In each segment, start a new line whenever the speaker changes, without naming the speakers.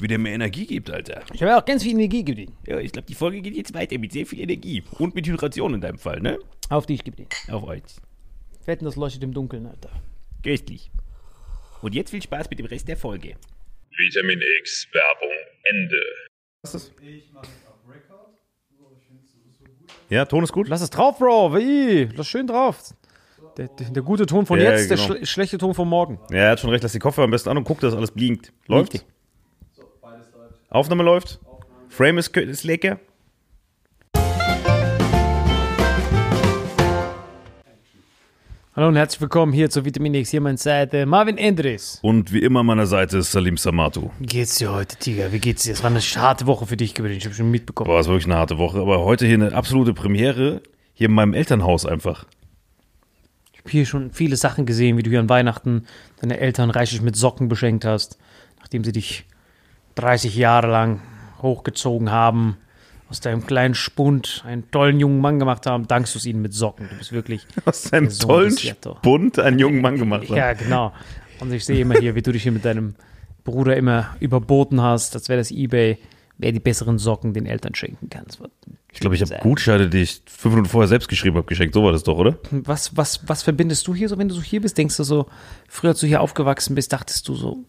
wie der mir Energie gibt, Alter.
Ich habe auch ganz viel Energie gegeben.
Ja, ich glaube, die Folge geht jetzt weiter mit sehr viel Energie. Und mit Hydration in deinem Fall, ne?
Auf dich, gib den.
Auf euch.
Wetten, das leuchtet im Dunkeln, Alter.
Köstlich. Und jetzt viel Spaß mit dem Rest der Folge.
Vitamin X Werbung Ende.
Was ist das? Ja, Ton ist gut.
Lass es drauf, Bro. Wie? Lass schön drauf. Der, der, der gute Ton von ja, jetzt, genau. der schle schlechte Ton von morgen.
Ja, er hat schon recht. Lass die Kopfhörer am besten an und guck, dass alles blinkt. Läuft? Aufnahme läuft. Frame ist, ist lecker.
Hallo und herzlich willkommen hier zu Vitamin X. Hier meine Seite Marvin Endres.
Und wie immer an meiner Seite ist Salim Samatu.
Wie geht's dir heute, Tiger? Wie geht's dir? Es war eine harte Woche für dich gewesen. Ich habe schon mitbekommen.
Boah, es war wirklich eine harte Woche. Aber heute hier eine absolute Premiere. Hier in meinem Elternhaus einfach.
Ich habe hier schon viele Sachen gesehen, wie du hier an Weihnachten deine Eltern reichlich mit Socken beschenkt hast, nachdem sie dich 30 Jahre lang hochgezogen haben, aus deinem kleinen Spund einen tollen jungen Mann gemacht haben, dankst du es ihnen mit Socken. Du bist wirklich
Aus einem
der Sohn
tollen. Bund einen jungen Mann gemacht hat.
Ja, genau. Und ich sehe immer hier, wie du dich hier mit deinem Bruder immer überboten hast, als wäre das Ebay, wer die besseren Socken den Eltern schenken kann.
Ich glaube, ich habe Gutscheine, die ich fünf Minuten vorher selbst geschrieben habe, geschenkt. So war das doch, oder?
Was, was, was verbindest du hier so, wenn du so hier bist? Denkst du so, früher als du hier aufgewachsen bist, dachtest du so,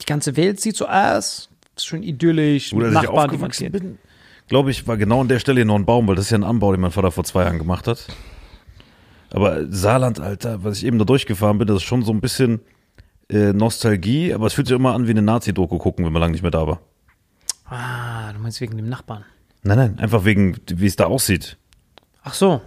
die ganze Welt sieht so aus, ist schön idyllisch,
Oder
mit
ich
Nachbarn, kennt.
bin, glaube ich, war genau an der Stelle hier noch ein Baum, weil das ist ja ein Anbau, den mein Vater vor zwei Jahren gemacht hat. Aber Saarland, Alter, was ich eben da durchgefahren bin, das ist schon so ein bisschen äh, Nostalgie, aber es fühlt sich immer an wie eine Nazi-Doku gucken, wenn man lange nicht mehr da war.
Ah, du meinst wegen dem Nachbarn.
Nein, nein, einfach wegen, wie es da aussieht.
Ach so.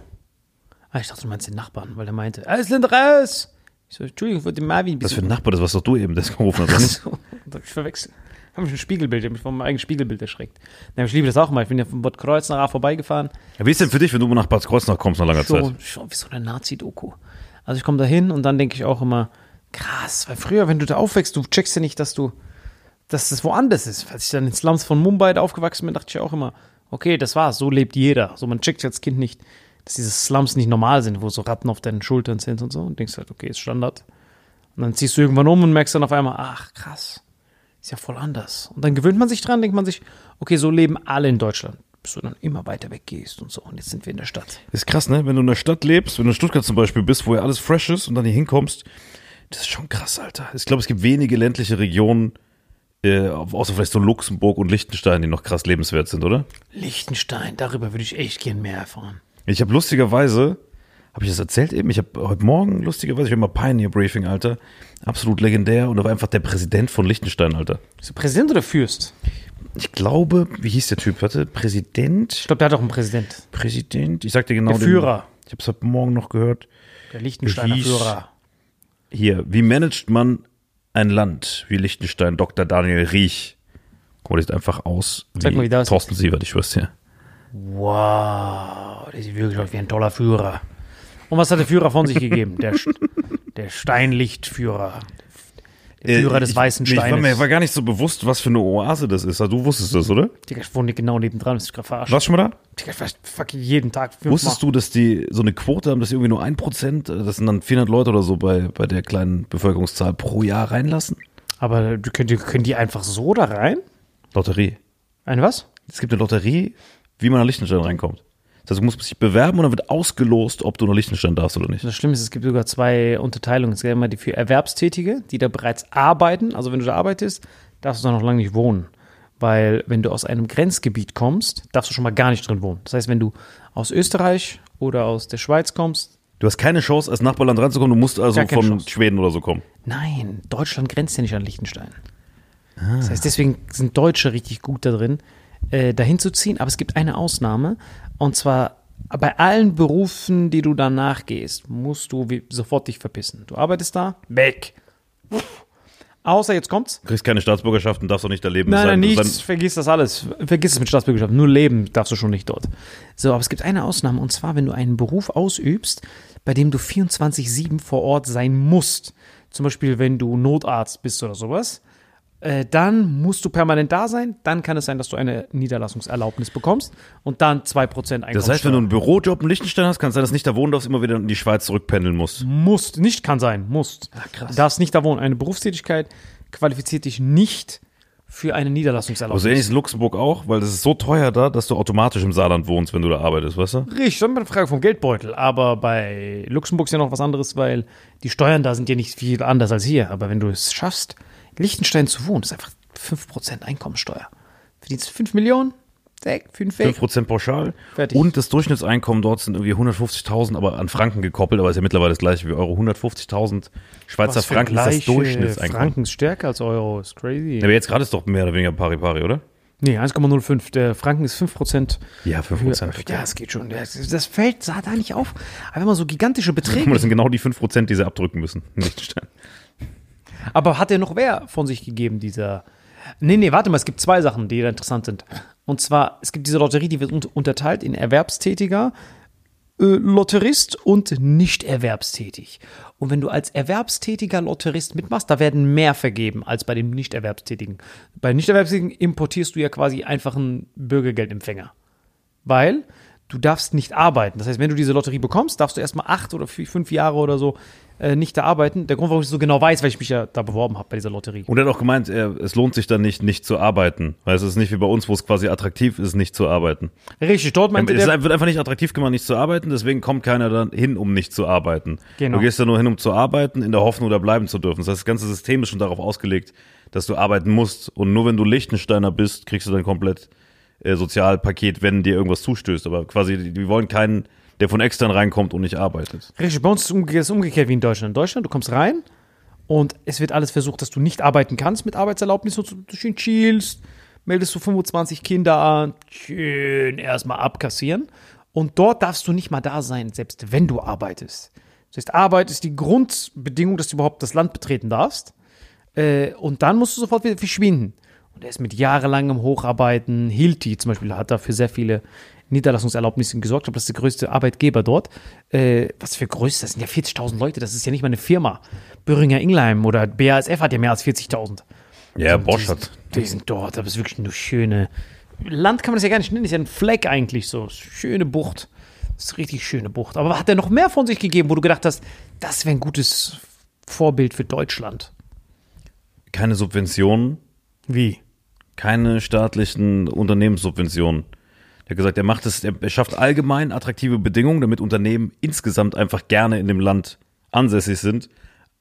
Ah, ich dachte, du meinst den Nachbarn, weil der meinte, Ausländer raus! Ich so, Entschuldigung, ich wollte den Marvin
Was für ein Nachbar, das was doch du eben das gerufen hast. nicht?
So, das hab ich verwechselt. Hab mich ein Spiegelbild, ich mich von meinem eigenen Spiegelbild erschreckt. Ich liebe das auch mal. Ich bin ja von Bad Kreuznach vorbeigefahren.
Ja, wie ist denn für dich, wenn du nach Bad Kreuznach kommst nach langer
So,
Zeit?
schon wie so eine Nazi-Doku. Also ich komme da hin und dann denke ich auch immer, krass, weil früher, wenn du da aufwächst, du checkst ja nicht, dass du, dass das woanders ist. Als ich dann in Slums von Mumbai da aufgewachsen bin, dachte ich auch immer, okay, das war's, so lebt jeder. So, man checkt als Kind nicht, dass diese Slums nicht normal sind, wo so Ratten auf deinen Schultern sind und so. Und denkst halt, okay, ist Standard. Und dann ziehst du irgendwann um und merkst dann auf einmal, ach krass, ist ja voll anders. Und dann gewöhnt man sich dran, denkt man sich, okay, so leben alle in Deutschland. Bis du dann immer weiter weggehst und so. Und jetzt sind wir in der Stadt.
Ist krass, ne? Wenn du in der Stadt lebst, wenn du in Stuttgart zum Beispiel bist, wo ja alles fresh ist und dann hier hinkommst, das ist schon krass, Alter. Ich glaube, es gibt wenige ländliche Regionen, äh, außer vielleicht so Luxemburg und Liechtenstein, die noch krass lebenswert sind, oder?
Liechtenstein, darüber würde ich echt gern mehr erfahren.
Ich habe lustigerweise, habe ich das erzählt eben? Ich habe heute Morgen lustigerweise, ich war mal Pioneer Briefing, Alter. Absolut legendär und da war einfach der Präsident von Liechtenstein, Alter.
Bist du Präsident oder Fürst?
Ich glaube, wie hieß der Typ? Warte, Präsident?
Ich glaube, der hat auch einen Präsident.
Präsident? Ich sag dir genau
Der Führer.
Den, ich habe es heute Morgen noch gehört.
Der Liechtensteiner
Hieß-
Führer.
Hier, wie managt man ein Land wie Liechtenstein? Dr. Daniel Riech. Guck mal, das sieht einfach aus wie,
mal, wie das
Thorsten Sievert, ich schwör's dir.
Wow, der sieht wirklich aus wie ein toller Führer. Und was hat der Führer von sich gegeben? Der, der Steinlichtführer. Der Führer des
Äh, ich,
weißen
nee, Ich war mir war gar nicht so bewusst, was für eine Oase das ist. Also, du wusstest das, oder?
Digga, ich wohne genau nebendran, das ist gerade verarscht.
Warst du schon mal da?
Digga, ich fucking jeden Tag.
Wusstest du, dass die so eine Quote haben, dass irgendwie nur ein Prozent, äh, das sind dann 400 Leute oder so bei, bei der kleinen Bevölkerungszahl pro Jahr reinlassen?
Aber du, können, die, können die einfach so da rein?
Lotterie.
Ein was?
Es gibt eine Lotterie, wie man nach Liechtenstein reinkommt. Das heißt, du musst dich bewerben und dann wird ausgelost, ob du nach Liechtenstein darfst oder nicht.
Das Schlimme ist, es gibt sogar zwei Unterteilungen. Es gibt einmal die für Erwerbstätige, die da bereits arbeiten. Also wenn du da arbeitest, darfst du da noch lange nicht wohnen. Weil wenn du aus einem Grenzgebiet kommst, darfst du schon mal gar nicht drin wohnen. Das heißt, wenn du aus Österreich oder aus der Schweiz kommst,
Du hast keine Chance, als Nachbarland ranzukommen, du musst also von
Chance.
Schweden oder so kommen.
nein, Deutschland grenzt ja nicht an Liechtenstein. Das heißt, deswegen sind Deutsche richtig gut da drin, äh, dahin zu ziehen. Aber es gibt eine Ausnahme. Und zwar bei allen Berufen, die du danach gehst, musst du wie, sofort dich verpissen. Du arbeitest da, weg. Außer jetzt kommt's.
Du kriegst keine Staatsbürgerschaft und darfst auch nicht da leben.
Nein, nein, nichts. Vergiss das alles. Vergiss es mit Staatsbürgerschaft. Nur leben darfst du schon nicht dort. So, aber es gibt eine Ausnahme und zwar, wenn du einen Beruf ausübst, bei dem du 24-7 vor Ort sein musst. Zum Beispiel, wenn du Notarzt bist oder sowas. Äh, dann musst du permanent da sein. Dann kann es sein, dass du eine Niederlassungserlaubnis bekommst und dann 2% Einkommenssteuer.
Das heißt, wenn du einen Bürojob in Liechtenstein hast, kann es sein, dass du nicht da wohnen darfst, immer wieder in die Schweiz zurückpendeln musst.
Musst, nicht kann sein, musst.
krass.
Du darfst nicht da wohnen. Eine Berufstätigkeit qualifiziert dich nicht für eine Niederlassungserlaubnis.
Also ähnlich ist Luxemburg auch, weil das ist so teuer da, dass du automatisch im Saarland wohnst, wenn du da arbeitest, weißt du?
Richtig, das ist eine Frage vom Geldbeutel. Aber bei Luxemburg ist ja noch was anderes, weil die Steuern da sind ja nicht viel anders als hier. Aber wenn du es schaffst, Liechtenstein zu wohnen, ist einfach 5% Einkommensteuer. Verdienst du 5 Millionen? Weg, 5 weg.
5% pauschal.
Fertig.
Und das Durchschnittseinkommen dort sind irgendwie 150.000, aber an Franken gekoppelt, aber ist ja mittlerweile das gleiche wie Euro. 150.000 Schweizer
Was
Franken ist das Durchschnittseinkommen.
Franken ist stärker als Euro, ist crazy.
Aber jetzt gerade ist doch mehr oder weniger pari pari, oder?
Nee, 1,05. Der Franken ist 5%.
Ja, 5%.
Höher. Ja, es geht schon. Das, das fällt sah da nicht auf. Aber wenn man so gigantische
Guck mal,
Beträge.
das sind genau die 5%, die sie abdrücken müssen in Liechtenstein.
Aber hat er noch wer von sich gegeben, dieser. Nee, nee, warte mal, es gibt zwei Sachen, die da interessant sind. Und zwar, es gibt diese Lotterie, die wird un- unterteilt in Erwerbstätiger, äh, Lotterist und nicht erwerbstätig. Und wenn du als erwerbstätiger Lotterist mitmachst, da werden mehr vergeben als bei dem Nicht-Erwerbstätigen. Bei Nicht-Erwerbstätigen importierst du ja quasi einfach einen Bürgergeldempfänger. Weil du darfst nicht arbeiten. Das heißt, wenn du diese Lotterie bekommst, darfst du erstmal acht oder vier, fünf Jahre oder so äh, nicht da arbeiten. Der Grund, warum ich so genau weiß, weil ich mich ja da beworben habe bei dieser Lotterie.
Und er hat auch gemeint, er, es lohnt sich dann nicht, nicht zu arbeiten. Weil es ist nicht wie bei uns, wo es quasi attraktiv ist, nicht zu arbeiten.
Richtig, dort meinte
Es
der,
wird einfach nicht attraktiv gemacht, nicht zu arbeiten, deswegen kommt keiner dann hin, um nicht zu arbeiten.
Genau.
Du gehst da nur hin, um zu arbeiten, in der Hoffnung, da bleiben zu dürfen. Das heißt, das ganze System ist schon darauf ausgelegt, dass du arbeiten musst. Und nur wenn du Lichtensteiner bist, kriegst du dann komplett äh, Sozialpaket, wenn dir irgendwas zustößt. Aber quasi, die wollen keinen, der von extern reinkommt und nicht arbeitet.
Richtig, bei uns ist es umge- ist umgekehrt wie in Deutschland. In Deutschland, du kommst rein und es wird alles versucht, dass du nicht arbeiten kannst mit Arbeitserlaubnis und du schön chillst, meldest du 25 Kinder an, schön erstmal abkassieren. Und dort darfst du nicht mal da sein, selbst wenn du arbeitest. Das heißt, Arbeit ist die Grundbedingung, dass du überhaupt das Land betreten darfst. Äh, und dann musst du sofort wieder verschwinden. Und er ist mit jahrelangem Hocharbeiten, Hilti zum Beispiel, hat dafür sehr viele Niederlassungserlaubnisse gesorgt. Ich glaube, das ist der größte Arbeitgeber dort. Äh, was für größte? Das sind ja 40.000 Leute. Das ist ja nicht mal eine Firma. Böhringer Ingelheim oder BASF hat ja mehr als 40.000.
Ja,
Und
Bosch hat.
Die sind dort. Das ist wirklich eine schöne. Land kann man das ja gar nicht nennen. Ist ja ein Fleck eigentlich so. Schöne Bucht. Das ist eine richtig schöne Bucht. Aber hat er noch mehr von sich gegeben, wo du gedacht hast, das wäre ein gutes Vorbild für Deutschland?
Keine Subventionen,
Wie?
Keine staatlichen Unternehmenssubventionen. Der hat gesagt, er macht es, er er schafft allgemein attraktive Bedingungen, damit Unternehmen insgesamt einfach gerne in dem Land ansässig sind.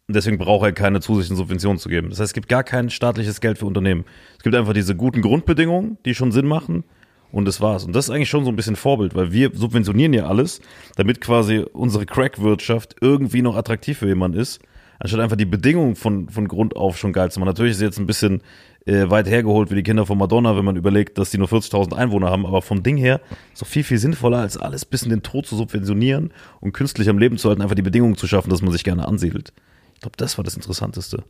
Und deswegen braucht er keine zusätzlichen Subventionen zu geben. Das heißt, es gibt gar kein staatliches Geld für Unternehmen. Es gibt einfach diese guten Grundbedingungen, die schon Sinn machen. Und das war's. Und das ist eigentlich schon so ein bisschen Vorbild, weil wir subventionieren ja alles, damit quasi unsere Crack-Wirtschaft irgendwie noch attraktiv für jemanden ist, anstatt einfach die Bedingungen von, von Grund auf schon geil zu machen. Natürlich ist jetzt ein bisschen äh, weit hergeholt wie die Kinder von Madonna, wenn man überlegt, dass die nur 40.000 Einwohner haben, aber vom Ding her ist doch viel, viel sinnvoller, als alles bis in den Tod zu subventionieren und künstlich am Leben zu halten, einfach die Bedingungen zu schaffen, dass man sich gerne ansiedelt. Ich glaube, das war das Interessanteste.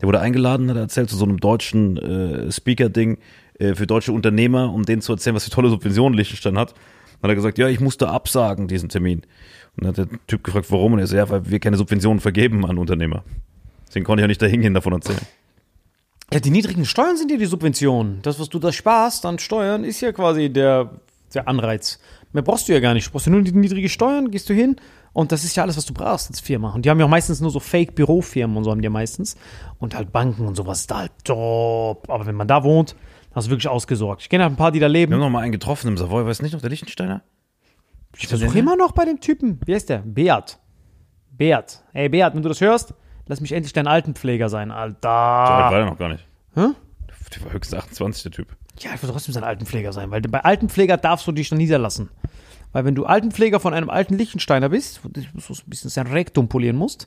Der wurde eingeladen, hat er erzählt, zu so einem deutschen äh, Speaker-Ding äh, für deutsche Unternehmer, um denen zu erzählen, was für tolle Subventionen Liechtenstein hat. Dann hat er gesagt, ja, ich musste absagen, diesen Termin. Und dann hat der Typ gefragt, warum? Und er so, ja, weil wir keine Subventionen vergeben an Unternehmer. Deswegen konnte ich auch nicht dahin gehen, davon erzählen.
Ja, die niedrigen Steuern sind ja die Subventionen. Das, was du da sparst an Steuern, ist ja quasi der, der Anreiz. Mehr brauchst du ja gar nicht. Du brauchst ja nur die niedrigen Steuern, gehst du hin und das ist ja alles, was du brauchst als Firma. Und die haben ja auch meistens nur so Fake-Bürofirmen und so haben die ja meistens. Und halt Banken und sowas ist da halt top. Aber wenn man da wohnt, hast du wirklich ausgesorgt. Ich kenne halt ein paar, die da
Wir
leben.
haben noch mal einen getroffen im Savoy, weißt du nicht noch, der Liechtensteiner?
Ich versuche immer noch bei dem Typen. Wie heißt der? Beat. Beat. Ey, Beat, wenn du das hörst, lass mich endlich dein Altenpfleger sein,
So alt
Alter.
war der noch gar nicht.
Hä?
Der war höchstens 28, der Typ.
Ja, ich will trotzdem sein Altenpfleger sein, weil bei Altenpfleger darfst du dich noch niederlassen. Weil wenn du Altenpfleger von einem alten Liechtensteiner bist, wo du so ein bisschen sein Rektum polieren musst,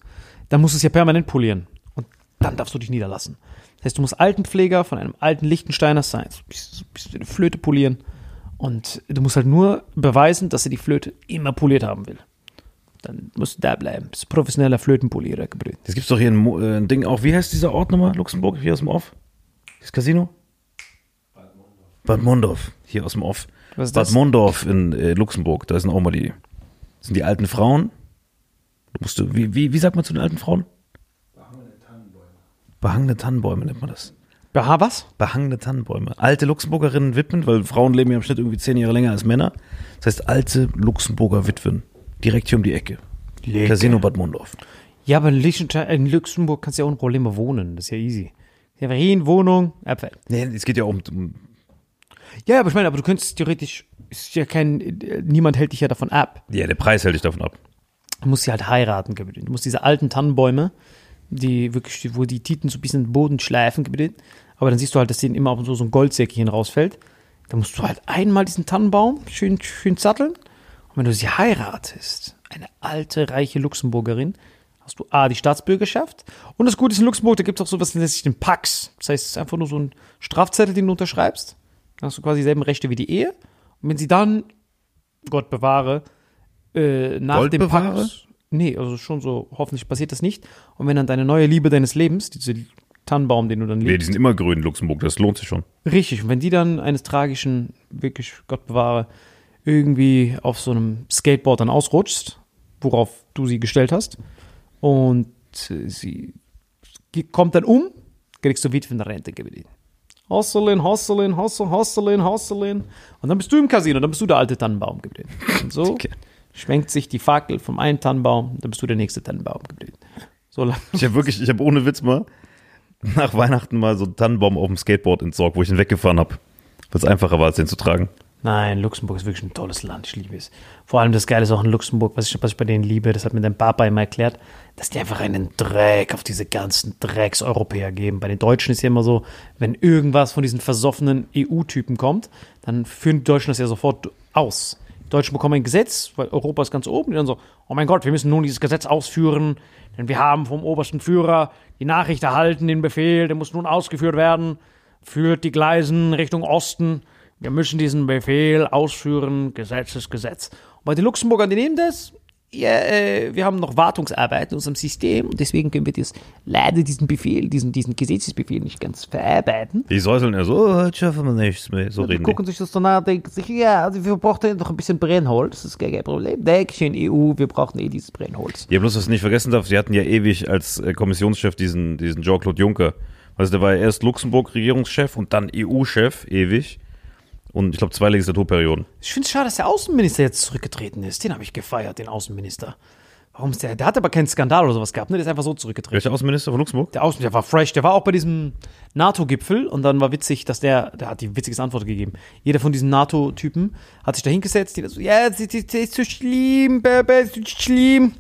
dann musst du es ja permanent polieren. Und dann darfst du dich niederlassen. Das heißt, du musst Altenpfleger von einem alten Liechtensteiner sein, so ein bisschen, so ein bisschen eine Flöte polieren. Und du musst halt nur beweisen, dass er die Flöte immer poliert haben will. Dann musst du da bleiben. Bist professioneller Flötenpolierer, Gebrüder.
Jetzt gibt's doch hier ein, Mo- äh, ein Ding auch. Wie heißt dieser Ort nochmal? Luxemburg, hier aus dem Off? Das Casino? Bad Mondorf, hier aus dem Off.
Was ist
Bad
das?
Mondorf in äh, Luxemburg, da sind auch mal die, sind die alten Frauen. Du musst, du- wie, wie, wie sagt man zu den alten Frauen? Behangene Tannenbäume nennt man das.
Beha, was?
Behangene Tannenbäume. Alte Luxemburgerinnen widmen, weil Frauen leben ja im Schnitt irgendwie zehn Jahre länger als Männer. Das heißt, alte Luxemburger Witwen. Direkt hier um die Ecke.
Lecker.
Casino Bad Mondorf.
Ja, aber in, in Luxemburg kannst du ja ohne Probleme wohnen. Das ist ja easy. Ja, hin, Wohnung, Abfall.
Nee, es geht ja um, um
Ja, aber ich meine, aber du könntest theoretisch, ist ja kein, niemand hält dich ja davon ab.
ja, der Preis hält dich davon ab.
Du musst sie halt heiraten, Gebrüder. Du musst diese alten Tannenbäume, die wirklich, wo die Titen so ein bisschen den Boden schleifen, Gebrüder. Aber dann siehst du halt, dass denen immer auch so, so ein Goldsäckchen rausfällt. Da musst du halt einmal diesen Tannenbaum schön, schön satteln. Und wenn du sie heiratest, eine alte, reiche Luxemburgerin, hast du A, die Staatsbürgerschaft. Und das Gute ist in Luxemburg, da gibt es auch sowas, das nennt sich den Pax. Das heißt, es ist einfach nur so ein Strafzettel, den du unterschreibst. Dann hast du quasi dieselben Rechte wie die Ehe. Und wenn sie dann, Gott bewahre, äh, nach
Gold
dem
bewahre?
Pax. Nee, also schon so, hoffentlich passiert das nicht. Und wenn dann deine neue Liebe deines Lebens, diese Tannenbaum, den du dann
Nee,
liebst,
die sind immer grün in Luxemburg, das lohnt sich schon.
Richtig, und wenn die dann eines tragischen, wirklich, Gott bewahre, irgendwie auf so einem Skateboard dann ausrutschst, worauf du sie gestellt hast. Und äh, sie kommt dann um, kriegst du Witwenrente gewählt. Hustlin, hustlin, hustle, hustlin, hustlin. Und dann bist du im Casino, dann bist du der alte Tannenbaum geblieben. Und so
Okay.
schwenkt sich die Fackel vom einen Tannenbaum, dann bist du der nächste Tannenbaum geblieben. So lang.
Ich habe wirklich, ich habe ohne Witz mal nach Weihnachten mal so einen Tannenbaum auf dem Skateboard entsorgt, wo ich ihn weggefahren habe. Weil es einfacher war, als den zu tragen.
Nein, Luxemburg ist wirklich ein tolles Land. Ich liebe es. Vor allem das Geile ist auch in Luxemburg, was ich, was ich bei denen liebe, das hat mir dein Papa immer erklärt, dass die einfach einen Dreck auf diese ganzen Drecks-Europäer geben. Bei den Deutschen ist ja immer so, wenn irgendwas von diesen versoffenen EU-Typen kommt, dann führen die Deutschen das ja sofort aus. Die Deutschen bekommen ein Gesetz, weil Europa ist ganz oben, die dann so, oh mein Gott, wir müssen nun dieses Gesetz ausführen, denn wir haben vom obersten Führer die Nachricht erhalten, den Befehl, der muss nun ausgeführt werden, führt die Gleisen Richtung Osten. Wir müssen diesen Befehl ausführen, Gesetz ist Gesetz. Und bei den Luxemburgern, die nehmen das, ja, äh, wir haben noch Wartungsarbeit in unserem System und deswegen können wir das leider diesen Befehl, diesen, diesen Gesetzesbefehl nicht ganz verarbeiten.
Die säuseln ja so, oh, heute schaffen wir nichts mehr. So
Die
reden die.
gucken sich das danach und denken sich, ja, also wir brauchen noch ein bisschen Brennholz, das ist gar kein Problem. Dankeschön, EU, wir brauchen eh dieses Brennholz.
Ja, bloß, was du nicht vergessen darfst, sie hatten ja ewig als äh, Kommissionschef diesen, diesen Jean-Claude Juncker. Also der war ja erst Luxemburg-Regierungschef und dann EU-Chef, ewig. Und ich glaube, zwei Legislaturperioden.
Ich finde es schade, dass der Außenminister jetzt zurückgetreten ist. Den habe ich gefeiert, den Außenminister. Warum ist der? Der hat aber keinen Skandal oder sowas gehabt, ne? Der ist einfach so zurückgetreten.
Welcher Außenminister von Luxemburg?
Der Außenminister war fresh, der war auch bei diesem NATO-Gipfel und dann war witzig, dass der, der hat die witzigste Antwort gegeben. Jeder von diesen NATO-Typen hat sich da hingesetzt, die so, ja, das ist, so schlimm, Baby, ist schlimm.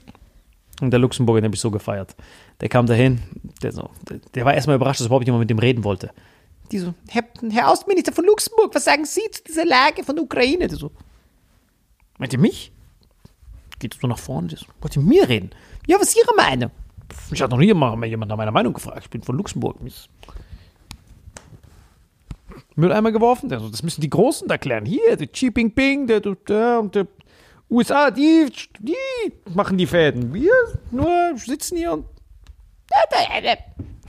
Und der Luxemburger, den habe ich so gefeiert. Der kam dahin, der, so, der, der war erstmal überrascht, dass überhaupt jemand mit dem reden wollte. Die so, Herr, Außenminister von Luxemburg, was sagen Sie zu dieser Lage von der Ukraine? Der so, meint ihr mich? Geht so nach vorne, der so, wollt ihr mit mir reden? Ja, was ist Ihre Meinung? Ich hatte noch nie mal jemand nach meiner Meinung gefragt. Ich bin von Luxemburg. Mülleimer geworfen. Also, das müssen die Großen erklären. Hier, der Xi Jinping, der, der und der USA, die, die machen die Fäden. Wir nur sitzen hier und.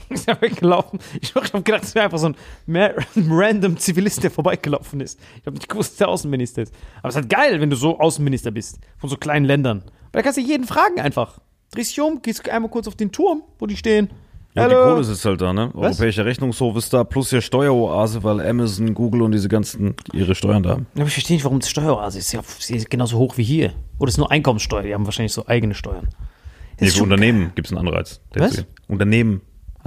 Ist er weggelaufen. Ich habe gedacht, es wäre einfach so ein random Zivilist, der vorbeigelaufen ist. Ich habe nicht gewusst, dass der Außenminister ist. Aber es ist halt geil, wenn du so Außenminister bist. Von so kleinen Ländern. Weil da kannst du jeden fragen einfach. Drehst dich um, gehst einmal kurz auf den Turm, wo die stehen.
Ja, die
Hallo.
Kohle ist halt da, ne? Europäischer Rechnungshof ist da, plus ja Steueroase, weil Amazon, Google und diese ganzen ihre Steuern da haben.
Ja, aber ich verstehe nicht, warum das Steueroase ist. Ja, sie ist genauso hoch wie hier. Oder ist nur Einkommenssteuer. Die haben wahrscheinlich so eigene Steuern.
Nee, für Unternehmen gibt es einen Anreiz.
Was?
Unternehmen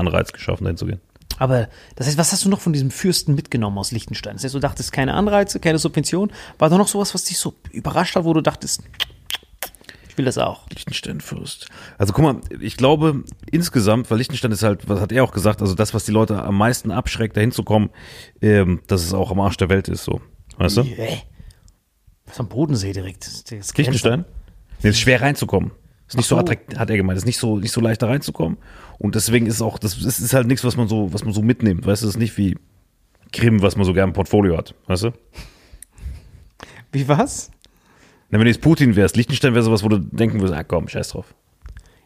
Anreiz geschaffen, dahin zu gehen.
Aber das heißt, was hast du noch von diesem Fürsten mitgenommen aus Liechtenstein? Das heißt, du dachtest, keine Anreize, keine Subvention. War da noch sowas, was dich so überrascht hat, wo du dachtest, ich will das auch?
Liechtenstein-Fürst. Also guck mal, ich glaube insgesamt, weil Liechtenstein ist halt, was hat er auch gesagt, also das, was die Leute am meisten abschreckt, dahin zu kommen, ähm, dass es auch am Arsch der Welt ist, so. Weißt du?
Yeah. Was am Bodensee direkt? Das,
Liechtenstein? Nee, es ist schwer reinzukommen. Ist nicht so
so.
attraktiv, hat er gemeint, ist nicht so, nicht so leicht da reinzukommen. Und deswegen ist auch, das, ist halt nichts, was man so, was man so mitnimmt. Weißt du, das ist nicht wie Krim, was man so gerne im Portfolio hat. Weißt du?
Wie was?
Na, wenn du jetzt Putin wärst, Liechtenstein wäre sowas, wo du denken würdest, ah komm, scheiß drauf.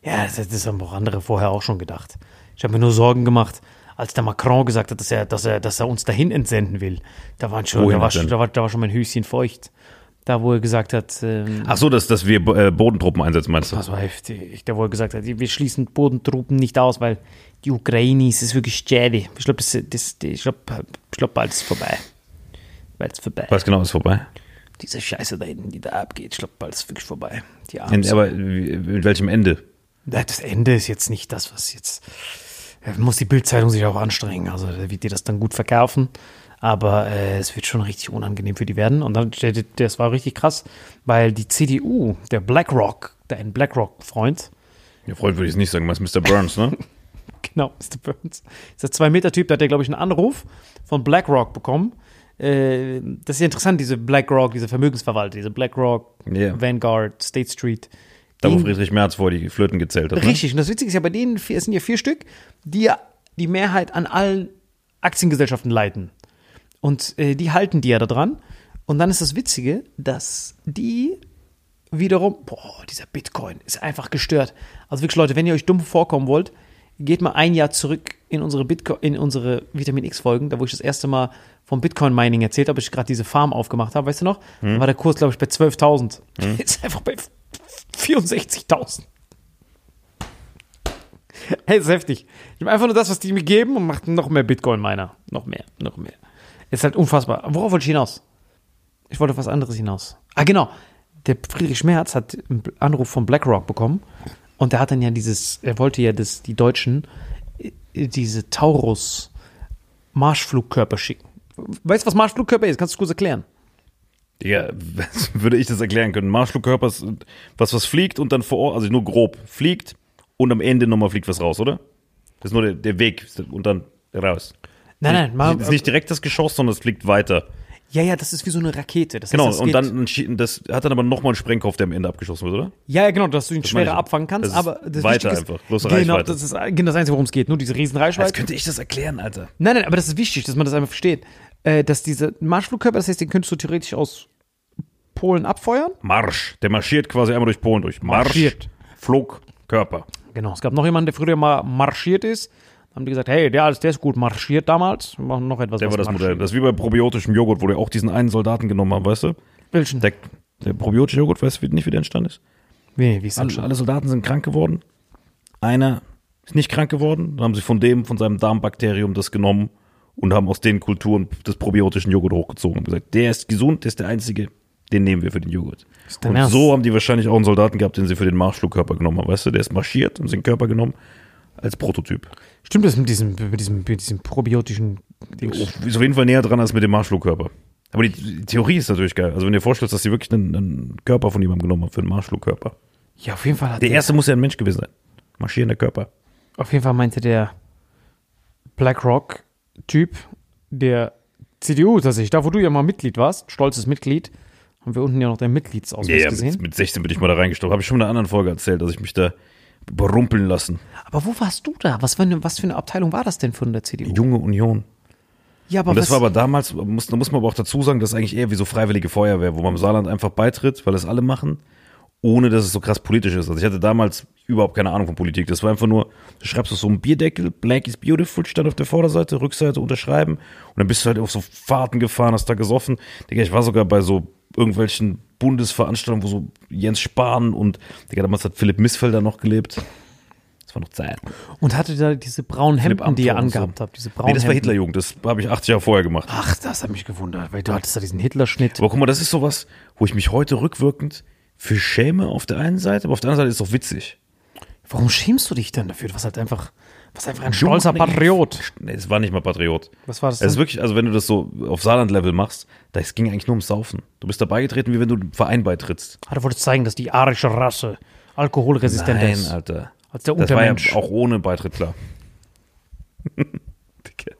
Ja, das, das haben auch andere vorher auch schon gedacht. Ich habe mir nur Sorgen gemacht, als der Macron gesagt hat, dass er, dass er, dass er uns dahin entsenden will. Da, waren schon,
Wohin
da, war, schon- da, war, da war schon mein Höschen feucht. Da, wo er gesagt hat, ähm,
Ach so, dass, dass wir äh, Bodentruppen einsetzen, meinst du?
das war heftig. Da, wo er gesagt hat, wir schließen Bodentruppen nicht aus, weil die Ukraine ist, wirklich schädlich. Ich glaube, das, das, ich glaube, ich glaube, bald ist vorbei. Bald ist es vorbei.
Was genau ist vorbei?
Diese Scheiße da hinten, die da abgeht, ich glaube, bald ist wirklich vorbei. Die Armen.
aber mit welchem Ende?
Das Ende ist jetzt nicht das, was jetzt. Ja, muss die Bildzeitung sich auch anstrengen. Also, wird die das dann gut verkaufen. Aber äh, es wird schon richtig unangenehm für die werden. Und dann, das war richtig krass, weil die CDU, der BlackRock, der ein BlackRock-Freund,
Ja, Freund würde ich es nicht sagen, meinst Mr. Burns, ne?
genau, Mr. Burns, ist der Zwei-Meter-Typ, da hat der, glaube ich, einen Anruf von BlackRock bekommen. Äh, das ist ja interessant, diese BlackRock, diese Vermögensverwalter, diese BlackRock,
Ja.
Vanguard, State Street.
Da, wo Friedrich Merz vor die Flöten gezählt hat. Ne?
Richtig. Und das Witzige ist ja, bei denen es sind ja vier Stück, die ja die Mehrheit an allen Aktiengesellschaften leiten. Und äh, die halten die ja da dran. Und dann ist das Witzige, dass die wiederum, boah, dieser Bitcoin ist einfach gestört. Also wirklich, Leute, wenn ihr euch dumm vorkommen wollt, geht mal ein Jahr zurück in unsere Bitcoin, in unsere Vitamin X-Folgen, da wo ich das erste Mal vom Bitcoin-Mining erzählt habe, ich gerade diese Farm aufgemacht habe, weißt du noch? Da war der Kurs, glaube ich, bei 12.000. Jetzt einfach bei 64.000. Hey, das ist heftig. Ich habe einfach nur das, was die mir geben und mache noch mehr Bitcoin-Miner. Noch mehr, noch mehr. Ist halt unfassbar. Worauf wollte ich hinaus? Ich wollte auf was anderes hinaus. Ah, genau. Der Friedrich Merz hat einen Anruf von BlackRock bekommen und der hat dann ja dieses, er wollte ja das, die Deutschen äh, diese Taurus Marschflugkörper schicken. Weißt du, was Marschflugkörper ist? Kannst du kurz erklären?
Ja, würde ich das erklären können. Marschflugkörper ist was, was fliegt und dann vor Ort, also nur grob, fliegt und am Ende nochmal fliegt was raus, oder? Das ist nur der, der Weg und dann raus.
Nein, nein, mal,
Das ist nicht direkt das Geschoss, sondern es fliegt weiter.
ja, ja, das ist wie so eine Rakete. Das heißt,
Genau,
das
und dann das hat dann aber nochmal einen Sprengkopf, der am Ende abgeschossen wird, oder?
Ja, ja, genau, dass du ihn
meine
schwerer abfangen kannst,
Das
aber das
weiter
ist,
einfach, bloße
genau,
Reichweite.
das ist genau das Einzige, worum es geht, nur diese riesen
Als
Reichweite.
könnte ich das erklären, Alter.
Nein, nein, aber das ist wichtig, dass man das einfach versteht. Äh, dass diese Marschflugkörper, das heißt, den könntest du theoretisch aus Polen abfeuern.
Marsch. Der marschiert quasi einmal durch Polen durch. Marsch.
Marschiert.
Flugkörper.
Genau, es gab noch jemanden, der früher mal marschiert ist. Haben die gesagt, hey, der, der ist gut marschiert damals. Wir machen noch etwas,
Der war das
marschiert.
Modell. Das ist wie bei probiotischem Joghurt, wo die auch diesen einen Soldaten genommen haben, weißt du?
Welchen?
Der, der probiotische Joghurt, weißt du nicht, wie der entstanden ist?
Nee, wie ist das
Alle, alle Soldaten sind krank geworden. Einer ist nicht krank geworden. Dann haben sie von dem, von seinem Darmbakterium das genommen und haben aus den Kulturen des probiotischen Joghurt hochgezogen und gesagt, der ist gesund, der ist der einzige, den nehmen wir für den Joghurt. Und
Ernst?
so haben die wahrscheinlich auch einen Soldaten gehabt, den sie für den Marschflugkörper genommen haben. Weißt du, der ist marschiert und den Körper genommen als Prototyp.
Stimmt das mit diesem, mit diesem, mit diesem probiotischen Dings?
Ist auf jeden Fall näher dran als mit dem Marschflugkörper. Aber die, die Theorie ist natürlich geil. Also wenn du dir vorstellst, dass sie wirklich einen, einen Körper von jemandem genommen haben für einen Marschflugkörper.
Ja, auf jeden Fall hat
Der erste muss ja ein Mensch gewesen sein. Marschierender Körper.
Auf jeden Fall meinte der BlackRock-Typ, der CDU tatsächlich, da wo du ja mal Mitglied warst, stolzes Mitglied, haben wir unten ja noch deinen Mitgliedsausweis
Ja, ja
gesehen.
mit, mit 16 bin ich mal da reingestorben. Habe ich schon in einer anderen Folge erzählt, dass ich mich da überrumpeln lassen.
Aber wo warst du da? Was für, eine, was für eine Abteilung war das denn von der CDU?
Junge Union.
Ja, aber
Und das
was,
war aber damals, muss, da muss man aber auch dazu sagen, das ist eigentlich eher wie so freiwillige Feuerwehr, wo man im Saarland einfach beitritt, weil das alle machen, ohne dass es so krass politisch ist. Also ich hatte damals überhaupt keine Ahnung von Politik. Das war einfach nur, du schreibst auf so einen Bierdeckel, Black is beautiful, stand auf der Vorderseite, Rückseite unterschreiben und dann bist du halt auf so Fahrten gefahren, hast da gesoffen. Digga, ich war sogar bei so irgendwelchen Bundesveranstaltungen, wo so Jens Spahn und, Digga, damals hat Philipp Missfelder noch gelebt. Das war noch Zeit.
und hatte da diese braunen Hemden, die ihr
und so.
angehabt habt, diese braunen
Nee, das war
Hemden.
Hitlerjugend, das habe ich 80 Jahre vorher gemacht.
Ach, das hat mich gewundert, weil du hattest da diesen Hitlerschnitt.
Aber guck mal, das ist sowas, wo ich mich heute rückwirkend für schäme auf der einen Seite, aber auf der anderen Seite ist es doch witzig.
Warum schämst du dich denn dafür? Du warst halt einfach, was einfach ein stolzer Patriot.
Nee, es war nicht mal Patriot.
Was war das
Es ist
denn?
wirklich, also wenn du das so auf Saarland-Level machst, das ging eigentlich nur ums Saufen. Du bist dabei getreten, wie wenn du einem Verein beitrittst.
Ah, du wolltest zeigen, dass die arische Rasse alkoholresistent
Nein,
ist.
Alter.
Als der
Das war ja
Untermensch.
auch ohne Beitritt klar. Dicke.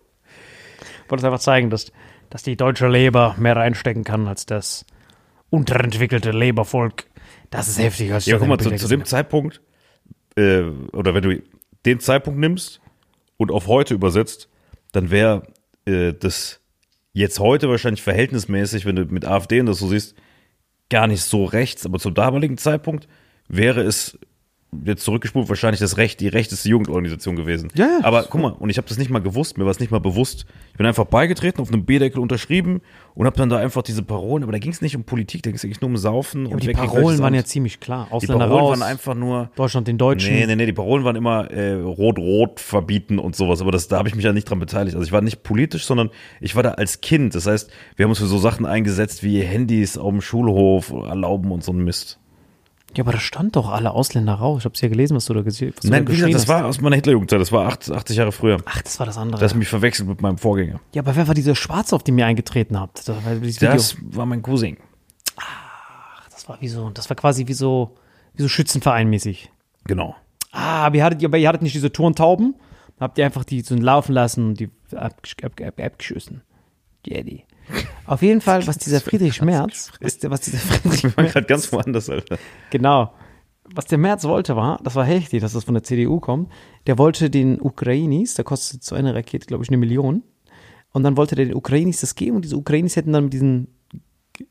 wolltest einfach zeigen, dass, dass die deutsche Leber mehr reinstecken kann als das unterentwickelte Lebervolk. Das ist heftig. Als
Ja, guck mal, zu, zu dem Zeitpunkt, äh, oder wenn du den Zeitpunkt nimmst und auf heute übersetzt, dann wäre äh, das jetzt heute wahrscheinlich verhältnismäßig, wenn du mit AfD und das so siehst, gar nicht so rechts, aber zum damaligen Zeitpunkt wäre es jetzt zurückgespult wahrscheinlich das Recht, die rechteste Jugendorganisation gewesen.
Ja, ja.
Aber guck mal, und ich habe das nicht mal gewusst, mir war es nicht mal bewusst. Ich bin einfach beigetreten, auf einem B-Deckel unterschrieben und habe dann da einfach diese Parolen, aber da ging es nicht um Politik, da ging es eigentlich nur um Saufen
Aber
und
die Parolen waren ja ziemlich klar.
Die
Ausländer
Parolen
raus,
waren einfach nur.
Deutschland den Deutschen.
Nee, nee, nee, die Parolen waren immer äh, rot-rot verbieten und sowas, aber das, da habe ich mich ja nicht dran beteiligt. Also ich war nicht politisch, sondern ich war da als Kind. Das heißt, wir haben uns für so Sachen eingesetzt wie Handys auf dem Schulhof erlauben und so ein Mist.
Ja, aber da stand doch alle Ausländer raus. Ich hab's ja gelesen, was du da, gese- was du
Nein,
da
wie gesagt, das
hast.
war aus meiner Hitlerjugendzeit, das war acht- 80 Jahre früher.
Ach, das war das andere.
Das hat mich verwechselt mit meinem Vorgänger.
ja, aber wer war dieser Schwarze, auf den ihr eingetreten habt? Das war.
Das war mein Cousin.
das war wie so, das war quasi wie so, wie so Schützenverein mäßig.
Genau.
Ah, aber ihr hattet, aber ihr hattet nicht diese Turntauben. Habt ihr einfach die so laufen lassen und die abgesch ab, ab, abgeschossen. Jedi. Auf jeden Fall, was dieser Friedrich Merz, was, der- was dieser Friedrich
Ich war
Merz,
gerade ganz woanders, Alter.
genau, was der Merz wollte war, das war heftig, dass das von der CDU kommt, der wollte den Ukrainis, da kostet so eine Rakete, glaube ich, eine Million, und dann wollte der den Ukrainis das geben und diese Ukrainis hätten dann mit diesen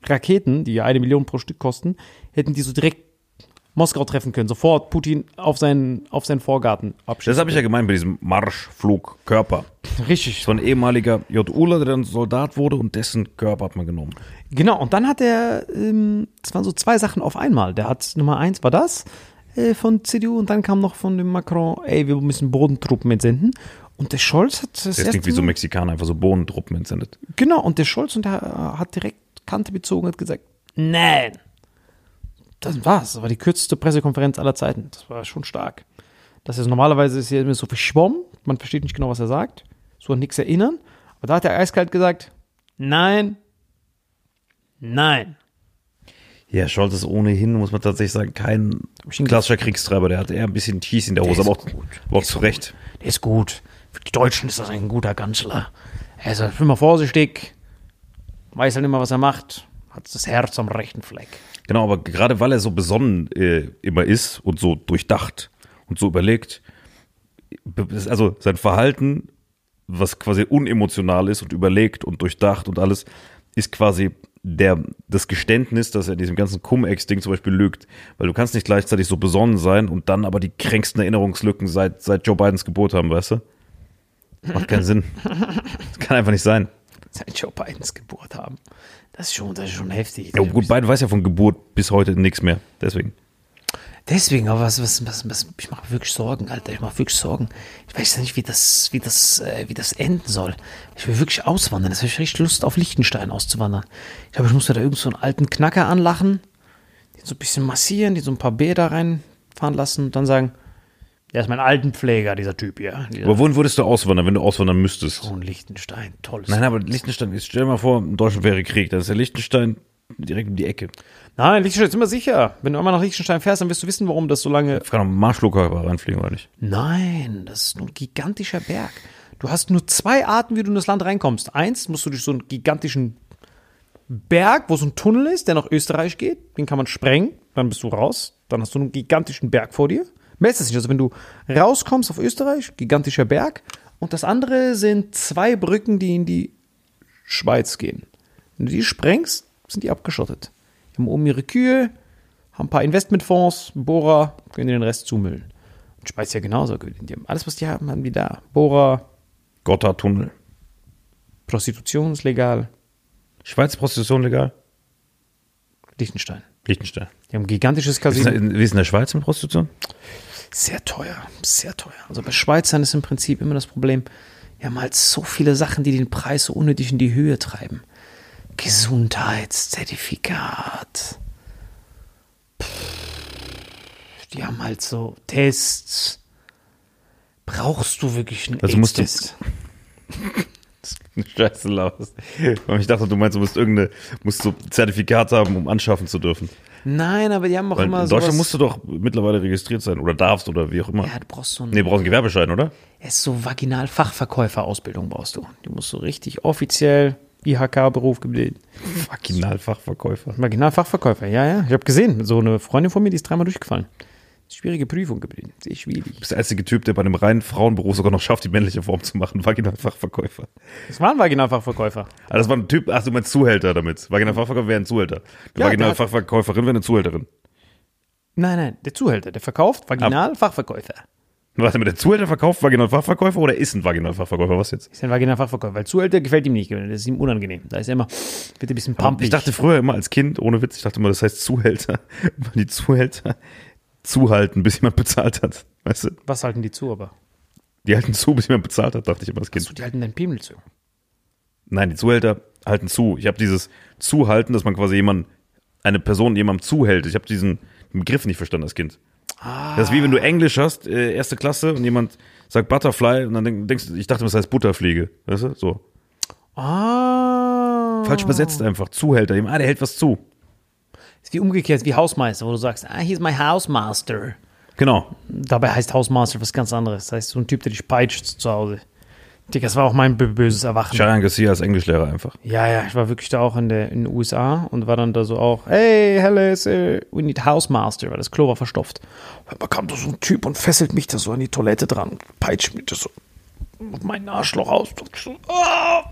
Raketen, die ja eine Million pro Stück kosten, hätten die so direkt Moskau treffen können. Sofort Putin auf seinen, auf seinen Vorgarten abschießen.
Das habe ich ja gemeint bei diesem Marschflugkörper.
Richtig.
So ein ehemaliger JUler, der dann Soldat wurde und dessen Körper hat man genommen.
Genau, und dann hat er, ähm, das waren so zwei Sachen auf einmal. Der hat Nummer eins war das äh, von CDU und dann kam noch von dem Macron, ey, wir müssen Bodentruppen entsenden. Und der Scholz hat das
Das
erste
klingt wie so Mexikaner, einfach so Bohnentruppen entsendet.
Genau, und der Scholz und der äh, hat direkt Kante bezogen und hat gesagt, nein. Das war's. Das war die kürzeste Pressekonferenz aller Zeiten. Das war schon stark. Das ist normalerweise ist hier immer so verschwommen. Man versteht nicht genau, was er sagt. So an nichts erinnern. Aber da hat er eiskalt gesagt, nein, nein.
Ja, Scholz ist ohnehin, muss man tatsächlich sagen, kein klassischer Kriegstreiber. Der hat eher ein bisschen Cheese in der Hose,
ist
aber auch, aber auch zu Recht.
Der ist gut. Für die Deutschen ist das ein guter Kanzler. Er ist immer vorsichtig, weiß halt immer, was er macht, hat das Herz am rechten Fleck.
Genau, aber gerade weil er so besonnen äh, immer ist und so durchdacht und so überlegt, be- also sein Verhalten, was quasi unemotional ist und überlegt und durchdacht und alles, ist quasi der, das Geständnis, dass er diesem ganzen Cum-Ex-Ding zum Beispiel lügt. Weil du kannst nicht gleichzeitig so besonnen sein und dann aber die kränksten Erinnerungslücken seit, seit Joe Bidens Geburt haben, weißt du? Macht keinen Sinn. Das kann einfach nicht sein.
Seit Joe Bidens Geburt haben. Das ist schon, das ist schon heftig.
Ja, gut, Biden weiß ja von Geburt bis heute nichts mehr. Deswegen.
Deswegen, aber was, was, was, was ich mache wirklich Sorgen, Alter. Ich mache wirklich Sorgen. Ich weiß ja nicht, wie das, wie das, äh, wie das enden soll. Ich will wirklich auswandern. Das habe ich richtig Lust, auf Liechtenstein auszuwandern. Ich glaube, ich muss mir da irgend so einen alten Knacker anlachen, den so ein bisschen massieren, die so ein paar Bäder reinfahren lassen und dann sagen, der ist mein Altenpfleger, dieser Typ hier. Dieser
Aber wohin würdest du auswandern, wenn du auswandern müsstest?
Sohn Liechtenstein, tolles.
Nein, aber Liechtenstein, ist, stell dir mal vor, in Deutschland wäre Krieg, dann ist der Liechtenstein direkt um die Ecke.
Nein, Liechtenstein ist immer sicher. Wenn du einmal nach Liechtenstein fährst, dann wirst du wissen, warum das so lange
Ich kann auch Marschflugkörper reinfliegen, oder nicht?
Nein, das ist nur ein gigantischer Berg. Du hast nur zwei Arten, wie du in das Land reinkommst. Eins musst du durch so einen gigantischen Berg, wo so ein Tunnel ist, der nach Österreich geht. Den kann man sprengen, dann bist du raus. Dann hast du einen gigantischen Berg vor dir. Mehr ist es nicht. Also wenn du rauskommst auf Österreich, gigantischer Berg. Und das andere sind zwei Brücken, die in die Schweiz gehen. Wenn du die sprengst, sind die abgeschottet. Die haben oben ihre Kühe, haben ein paar Investmentfonds, Bohrer, können den Rest zumüllen. Und Schweiz ja genauso. Die haben alles, was die haben, haben die da. Bohrer,
Gotthardtunnel.
Prostitution ist legal.
Schweiz Prostitution legal?
Liechtenstein.
Liechtenstein.
Die haben ein gigantisches Casino.
in, wie ist in der Schweiz mit Prostitution?
Sehr teuer, sehr teuer. Also bei Schweizern ist im Prinzip immer das Problem, wir haben halt so viele Sachen, die den Preis so unnötig in die Höhe treiben. Gesundheitszertifikat. Pff, Die haben halt so Tests. Brauchst du wirklich einen
Also musst du-
AIDS-Test?
Scheiße laus. Ich dachte, du meinst, du musst irgendeine, musst so Zertifikat haben, um anschaffen zu dürfen.
Nein, aber die haben auch
Weil
immer
in Deutschland musst du doch mittlerweile registriert sein oder darfst oder wie auch immer.
Ja, du brauchst so einen
Nee, du brauchst einen Gewerbeschein, oder?
Es ist so Vaginal-Fachverkäufer-Ausbildung brauchst du. Die musst du richtig offiziell IHK-Beruf gebildet.
Vaginalfachverkäufer.
Vaginal-Fachverkäufer, ja, ja. Ich habe gesehen, so eine Freundin von mir, die ist dreimal durchgefallen. Schwierige Prüfung gebildet. Sehr schwierig.
Du bist der einzige Typ, der bei einem reinen Frauenberuf sogar noch schafft, die männliche Form zu machen. Vaginalfachverkäufer.
Das war ein Vaginal-Fachverkäufer.
Ah, das war ein Typ, ach, du meinst Zuhälter damit. Vaginalfachverkäufer wäre ein Zuhälter. Eine
Ja,
Vaginalfachverkäuferin wäre eine Zuhälterin.
Nein, nein, der Zuhälter, der verkauft Vaginal-Fachverkäufer.
Warte mal, der Zuhälter verkauft Vaginalfachverkäufer oder ist ein Vaginalfachverkäufer? Was jetzt?
Ist ein Vaginal-Fachverkäufer, weil Zuhälter gefällt ihm nicht. Das ist ihm unangenehm. Da ist er immer, wird ein bisschen pumpig.
Ich dachte früher immer als Kind, ohne Witz, ich dachte immer, das heißt Zuhälter, weil die Zuhälter zuhalten, bis jemand bezahlt hat. Weißt du?
Was halten die zu, aber?
Die halten zu, bis jemand bezahlt hat, dachte ich immer als Kind.
So, die halten deinen Pimmel zu.
Nein, die Zuhälter halten zu. Ich habe dieses Zuhalten, dass man quasi jemand, eine Person jemandem zuhält. Ich habe diesen Begriff nicht verstanden als Kind. Das ist wie wenn du Englisch hast, äh, erste Klasse, und jemand sagt Butterfly und dann denk- denkst du, ich dachte, das heißt Butterfliege. Weißt du? So.
Ah.
Falsch übersetzt einfach. Zuhälter. Ah, der hält was zu.
Ist wie umgekehrt, wie Hausmeister, wo du sagst, ah, he's my housemaster.
Genau.
Dabei heißt Hausmaster was ganz anderes. Das heißt, so ein Typ, der dich peitscht zu Hause. Digga, das war auch mein bö- böses Erwachen.
Charian Garcia als Englischlehrer einfach.
Ja, ja, ich war wirklich da auch in, der, in den USA und war dann da so auch, hey, hello, we need Housemaster, weil das Klo war verstopft. Und dann kam da so ein Typ und fesselt mich da so an die Toilette dran und peitscht mich das so auf meinen Arschloch aus. So, ah,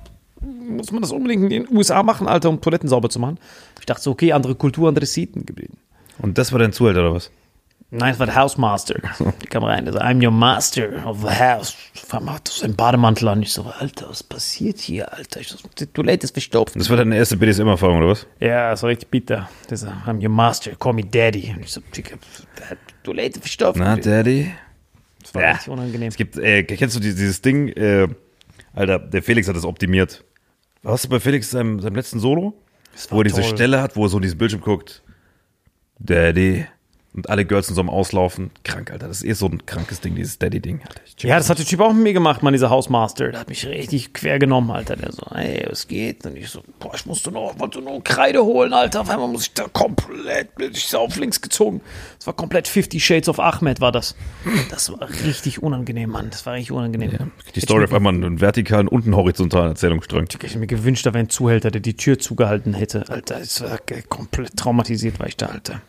muss man das unbedingt in den USA machen, Alter, um Toiletten sauber zu machen? Ich dachte so, okay, andere Kultur, andere Sitten geblieben.
Und das war dein Zuhälter oder was?
Nein, es war der Housemaster. Die kam rein, der so, I'm your master of the house. Hat er seinen Bademantel an. Ich so, Alter, was passiert hier, Alter? Ich so, die Toilette ist verstopft.
Das war deine erste BDSM-Erfahrung, oder was?
Ja, das war richtig bitter. Der so, I'm your master, call me daddy. Und ich so, Digga, die Toilette verstopft.
Daddy?
das war
ja.
richtig unangenehm.
Es gibt, äh, kennst du dieses, dieses Ding, äh, Alter, der Felix hat das optimiert. Warst du bei Felix seinem, seinem letzten Solo? Wo er diese
toll.
Stelle hat, wo er so in diesen Bildschirm guckt. Daddy. Und alle Girls sind so am Auslaufen. Krank, Alter. Das ist eh so ein krankes Ding, dieses Daddy-Ding. Ich
Ja, das hat der Typ auch mit mir gemacht, Mann, dieser Housemaster. Der hat mich richtig quer genommen, Alter. Der so, ey, was geht? Und ich so, boah, ich musste noch, wollte nur Kreide holen, Alter. Auf einmal muss ich da komplett, ich so auf links gezogen. Das war komplett 50 Shades of Ahmed, war das. Das war richtig unangenehm, Mann. Das war richtig unangenehm.
Die Story auf einmal einen vertikalen und einen horizontalen Erzählungsstrang.
Ich hätte mir gewünscht, da wäre ein Zuhälter, der die Tür zugehalten hätte. Alter, es war komplett traumatisiert, war ich da, Alter.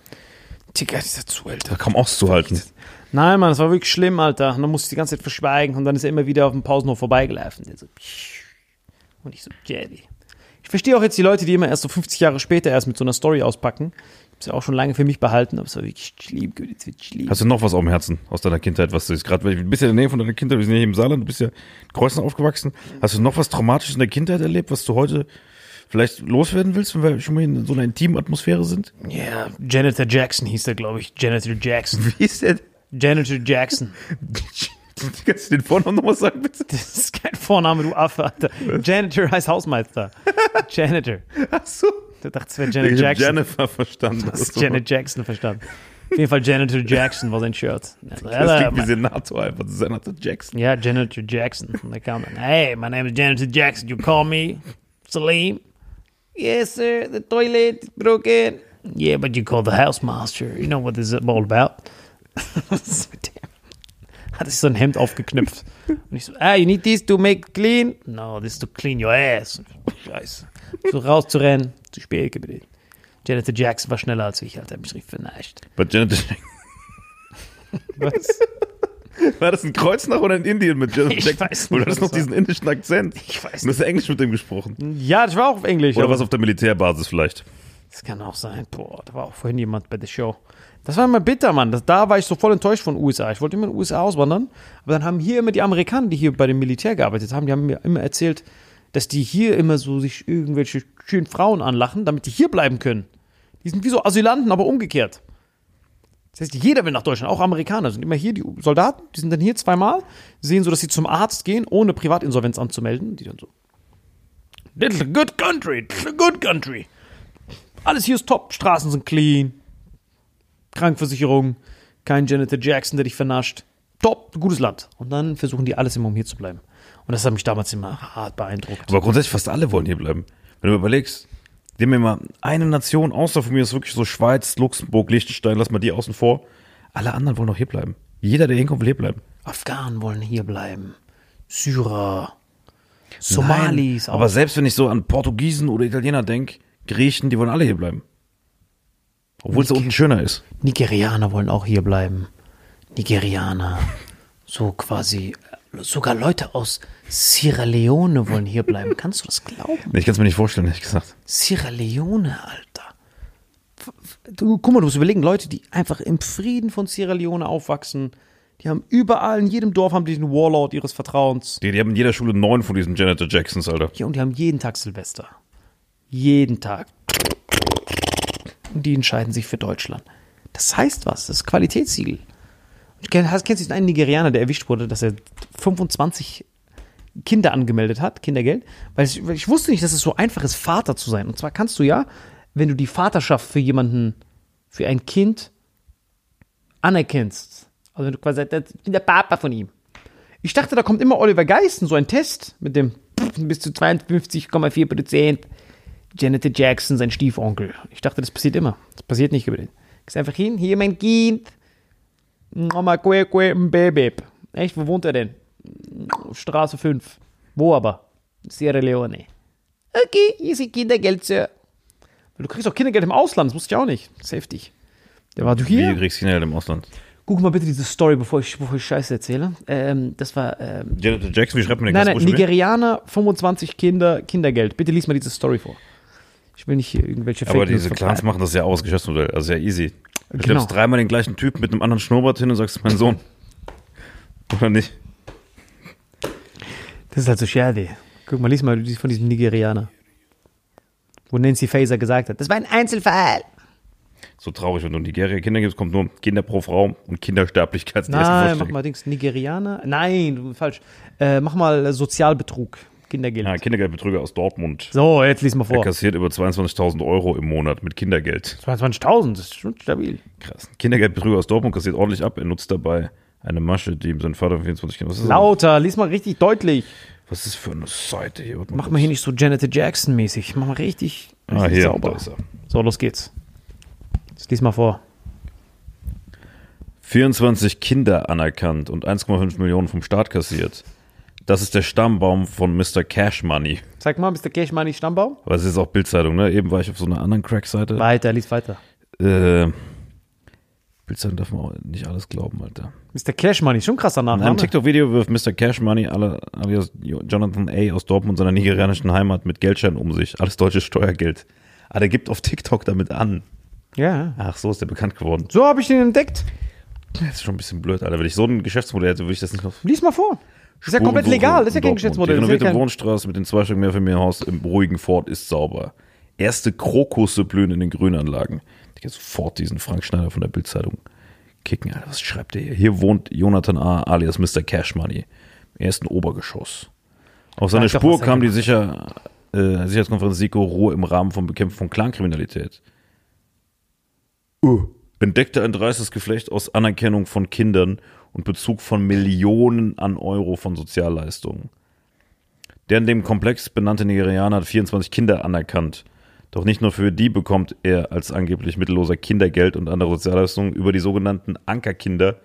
Digga, dieser Zuhälter.
Da kaum auszuhalten.
Nein, Mann, das war wirklich schlimm, Alter. Und dann musste ich die ganze Zeit verschweigen und dann ist er immer wieder auf dem Pausenhof vorbeigelaufen. Der so, und ich so, Jerry. Ich verstehe auch jetzt die Leute, die immer erst so 50 Jahre später erst mit so einer Story auspacken. Ich habe es ja auch schon lange für mich behalten, aber es war wirklich lieb, wirklich lieb.
Hast du noch was auf dem Herzen aus deiner Kindheit, was du jetzt gerade, weil du bist ja in der Nähe von deiner Kindheit, wir sind ja hier im Saarland, du bist ja in Kreuzen aufgewachsen. Hast du noch was Traumatisches in der Kindheit erlebt, was du heute vielleicht loswerden willst, wenn wir schon mal in so einer intimen Atmosphäre sind?
Ja, Janitor Jackson hieß der, glaube ich. Janitor Jackson.
Wie ist der?
Janitor Jackson.
Kannst du den Vornamen nochmal sagen, bitte?
Das ist kein Vorname, du Affe, Alter. Janitor heißt Hausmeister. Janitor.
Ach so.
Du dachtest, es wäre
Ich
Janet
hab
Jackson.
Jennifer verstanden. Das ist so-
Janet Jackson verstanden. Auf jeden Fall Janitor Jackson war sein Shirt. Also,
Das klingt wie Senator einfach, Senator Jackson.
Ja, Janitor Jackson. Und kam dann, hey, my name is Janitor Jackson. You call me Salim? Yes, sir. The toilet is broken. Yeah, but you call the housemaster. You know what this is all about. Was ist mit dem? Hat sich so ein Hemd aufgeknüpft. Und ich so, ah, you need this to make clean? No, this is to clean your ass. Scheiße. So rauszurennen, zu spät geblieben. Janitor Jackson war schneller als ich, Alter. Mich richtig vernascht.
But Janet
Was?
War das ein Kreuznach oder in Indien mit Janet
Ich
Jackson?
weiß nicht,
Oder du noch
das
diesen indischen Akzent?
Ich weiß
Du hast ja Englisch mit dem gesprochen.
Ja, das war auch auf Englisch.
Oder was auf der Militärbasis vielleicht.
Das kann auch sein. Boah, da war auch vorhin jemand bei der Show. Das war immer bitter, Mann. Das, da war ich so voll enttäuscht von den USA. Ich wollte immer in den USA auswandern. Aber dann haben hier immer die Amerikaner, die hier bei dem Militär gearbeitet haben, die haben mir immer erzählt, dass die hier immer so sich irgendwelche schönen Frauen anlachen, damit die hier bleiben können. Die sind wie so Asylanten, aber umgekehrt. Das heißt, jeder will nach Deutschland, auch Amerikaner sind immer hier, die Soldaten, die sind dann hier zweimal, sehen so, dass sie zum Arzt gehen, ohne Privatinsolvenz anzumelden. Die dann so, This is a good country, this is a good country. Alles hier ist top, Straßen sind clean, Krankenversicherung, kein Janitor Jackson, der dich vernascht. Top, gutes Land. Und dann versuchen die alles immer, um hier zu bleiben. Und das hat mich damals immer hart beeindruckt.
Aber grundsätzlich fast alle wollen hier bleiben. Wenn du überlegst, die haben immer eine Nation, außer von mir ist wirklich so Schweiz, Luxemburg, Liechtenstein, lass mal die außen vor. Alle anderen wollen doch hier bleiben. Jeder, der hinkommt, will hier bleiben.
Afghanen wollen hier bleiben. Syrer. Somalis.
Nein, aber selbst wenn ich so an Portugiesen oder Italiener denke, Griechen, die wollen alle hier bleiben. Obwohl es da unten schöner ist.
Nigerianer wollen auch hier bleiben. Nigerianer. So quasi. Sogar Leute aus Sierra Leone wollen hier bleiben. Kannst du das glauben?
Ich kann es mir nicht vorstellen, ehrlich gesagt.
Sierra Leone, Alter. Du, guck mal, du musst überlegen, Leute, die einfach im Frieden von Sierra Leone aufwachsen, die haben überall, in jedem Dorf haben die den Warlord ihres Vertrauens.
Die, die haben in jeder Schule neun von diesen Janitor Jacksons, Alter.
Ja, und die haben jeden Tag Silvester. Jeden Tag. Und die entscheiden sich für Deutschland. Das heißt was, das ist Qualitätssiegel. Kennst du einen Nigerianer, der erwischt wurde, dass er 25 Kinder angemeldet hat, Kindergeld? Weil ich, ich wusste nicht, dass es so einfach ist, Vater zu sein. Und zwar kannst du ja, wenn du die Vaterschaft für jemanden, für ein Kind anerkennst, also wenn du quasi sagst, ich bin der Papa von ihm. Ich dachte, da kommt immer Oliver Geisten, so ein Test mit dem bis zu 52,4 Prozent. Janet Jackson, sein Stiefonkel. Ich dachte, das passiert immer. Das passiert nicht über den. Gehst einfach hin, hier mein Kind. Mama, que, Baby. Echt, wo wohnt er denn? Straße 5. Wo aber? Sierra Leone. Okay, hier ist Kindergeld, Sir. Du kriegst auch Kindergeld im Ausland, das wusste ich auch nicht. Das ist heftig. Der war du
Wie
hier?
du kriegst Kinder im Ausland.
Guck mal bitte diese Story, bevor ich, bevor ich Scheiße erzähle. Ähm, das war, ähm,
Jackson, wie schreibt man den
nein, nein? Nigerianer, 25 Kinder, Kindergeld. Bitte lies mal diese Story vor. Ich will nicht hier irgendwelche
Aber
Fake News
diese Clans machen das ja aus, Geschäftsmodell. Also ja easy. Du
Genau.
schleppst dreimal den gleichen Typen mit einem anderen Schnurrbart hin und sagst, mein Sohn. Oder nicht?
Das ist halt so schade. Guck mal, lies mal von diesem Nigerianer. Wo Nancy Faeser gesagt hat, das war ein Einzelfall.
So traurig, wenn du in Nigeria Kinder gibst, kommt nur Kinder pro Frau und Kindersterblichkeit.
Nein, mach mal Dings. Nigerianer? Nein, falsch. Äh, mach mal Sozialbetrug. Kindergeld.
Ja, Kindergeldbetrüger aus Dortmund.
So, jetzt lies mal
Er
vor.
kassiert über 22.000 Euro im Monat mit Kindergeld.
22.000, das ist schon stabil.
Krass. Kindergeldbetrüger aus Dortmund kassiert ordentlich ab. Er nutzt dabei eine Masche, die ihm sein Vater 24 Kinder.
Lauter, lies mal richtig deutlich.
Was ist das für eine Seite hier? Warte
Mach mal hier nicht so Janet Jackson-mäßig. Mach mal richtig,
Ah,
richtig
hier,
sauber.
da ist er.
So, los geht's. Jetzt lies mal vor.
24 Kinder anerkannt und 1,5 Millionen vom Staat kassiert. Das ist der Stammbaum von Mr. Cash Money.
Zeig mal, Mr. Cash Money Stammbaum.
Aber es ist auch Bildzeitung, ne? Eben war ich auf so einer anderen Crack-Seite.
Weiter, lies weiter.
Äh, Bildzeitung darf man auch nicht alles glauben, Alter.
Mr. Cash Money, schon krasser
In einem. TikTok-Video wirft Mr. Cash Money alle- alias Jonathan A. aus Dortmund seiner nigerianischen Heimat mit Geldscheinen um sich. Alles deutsches Steuergeld. Ah, der gibt auf TikTok damit an.
Ja.
Ach, so ist der bekannt geworden.
So habe ich den entdeckt.
Das ist schon ein bisschen blöd, Alter. Wenn ich so ein Geschäftsmodell hätte, würde ich das nicht noch.
Lies mal vor. Das ist ja komplett legal, das ist ja
in
kein. Geschäftsmodell.
Die renovierte
kein,
Wohnstraße mit den zwei Stück Mehrfamilienhaus im ruhigen Fort ist sauber. Erste Krokusse blühen in den Grünanlagen. Ich kann sofort diesen Frank Schneider von der Bildzeitung kicken. Alter, was schreibt der hier? Hier wohnt Jonathan A. alias Mr. Cash Money im ersten Obergeschoss. Auf seine
Sag doch,
Spur
er
kam die Sicher, äh, Sicherheitskonferenz SIKO Ruhe im Rahmen von Bekämpfung von Clankriminalität. Uh. Entdeckte ein dreistes Geflecht aus Anerkennung von Kindern und Bezug von Millionen an Euro von Sozialleistungen. Der in dem Komplex benannte Nigerianer hat 24 Kinder anerkannt. Doch nicht nur für die bekommt er als angeblich mittelloser Kindergeld und andere Sozialleistungen. Über die sogenannten Ankerkinder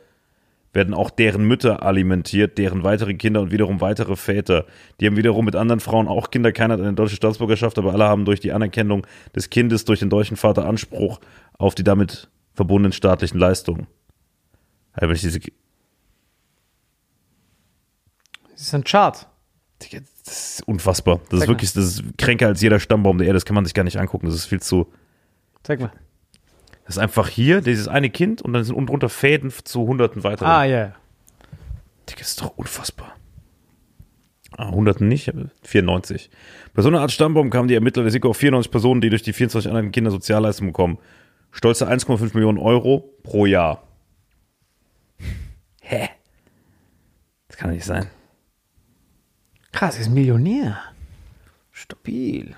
werden auch deren Mütter alimentiert, deren weitere Kinder und wiederum weitere Väter. Die haben wiederum mit anderen Frauen auch Kinder. Keiner hat eine deutsche Staatsbürgerschaft, aber alle haben durch die Anerkennung des Kindes durch den deutschen Vater Anspruch auf die damit verbundenen staatlichen Leistungen. Also wenn ich diese
Das ist ein Chart.
Das ist unfassbar. Das
Sag
ist wirklich, das ist kränker als jeder Stammbaum der Erde. Das kann man sich gar nicht angucken. Das ist viel zu.
Zeig mal.
Das ist einfach hier dieses eine Kind und dann sind unten drunter Fäden zu hunderten weiteren.
Ah, ja. ja.
Digga, das ist doch unfassbar. Ah, hunderten nicht, aber 94. Bei so einer Art Stammbaum kamen die Ermittler der SIKO auf 94 Personen, die durch die 24 anderen Kinder Sozialleistungen bekommen. Stolze 1,5 Millionen Euro pro Jahr. Hä? Das kann doch nicht sein.
Krass, er ist Millionär. Stabil.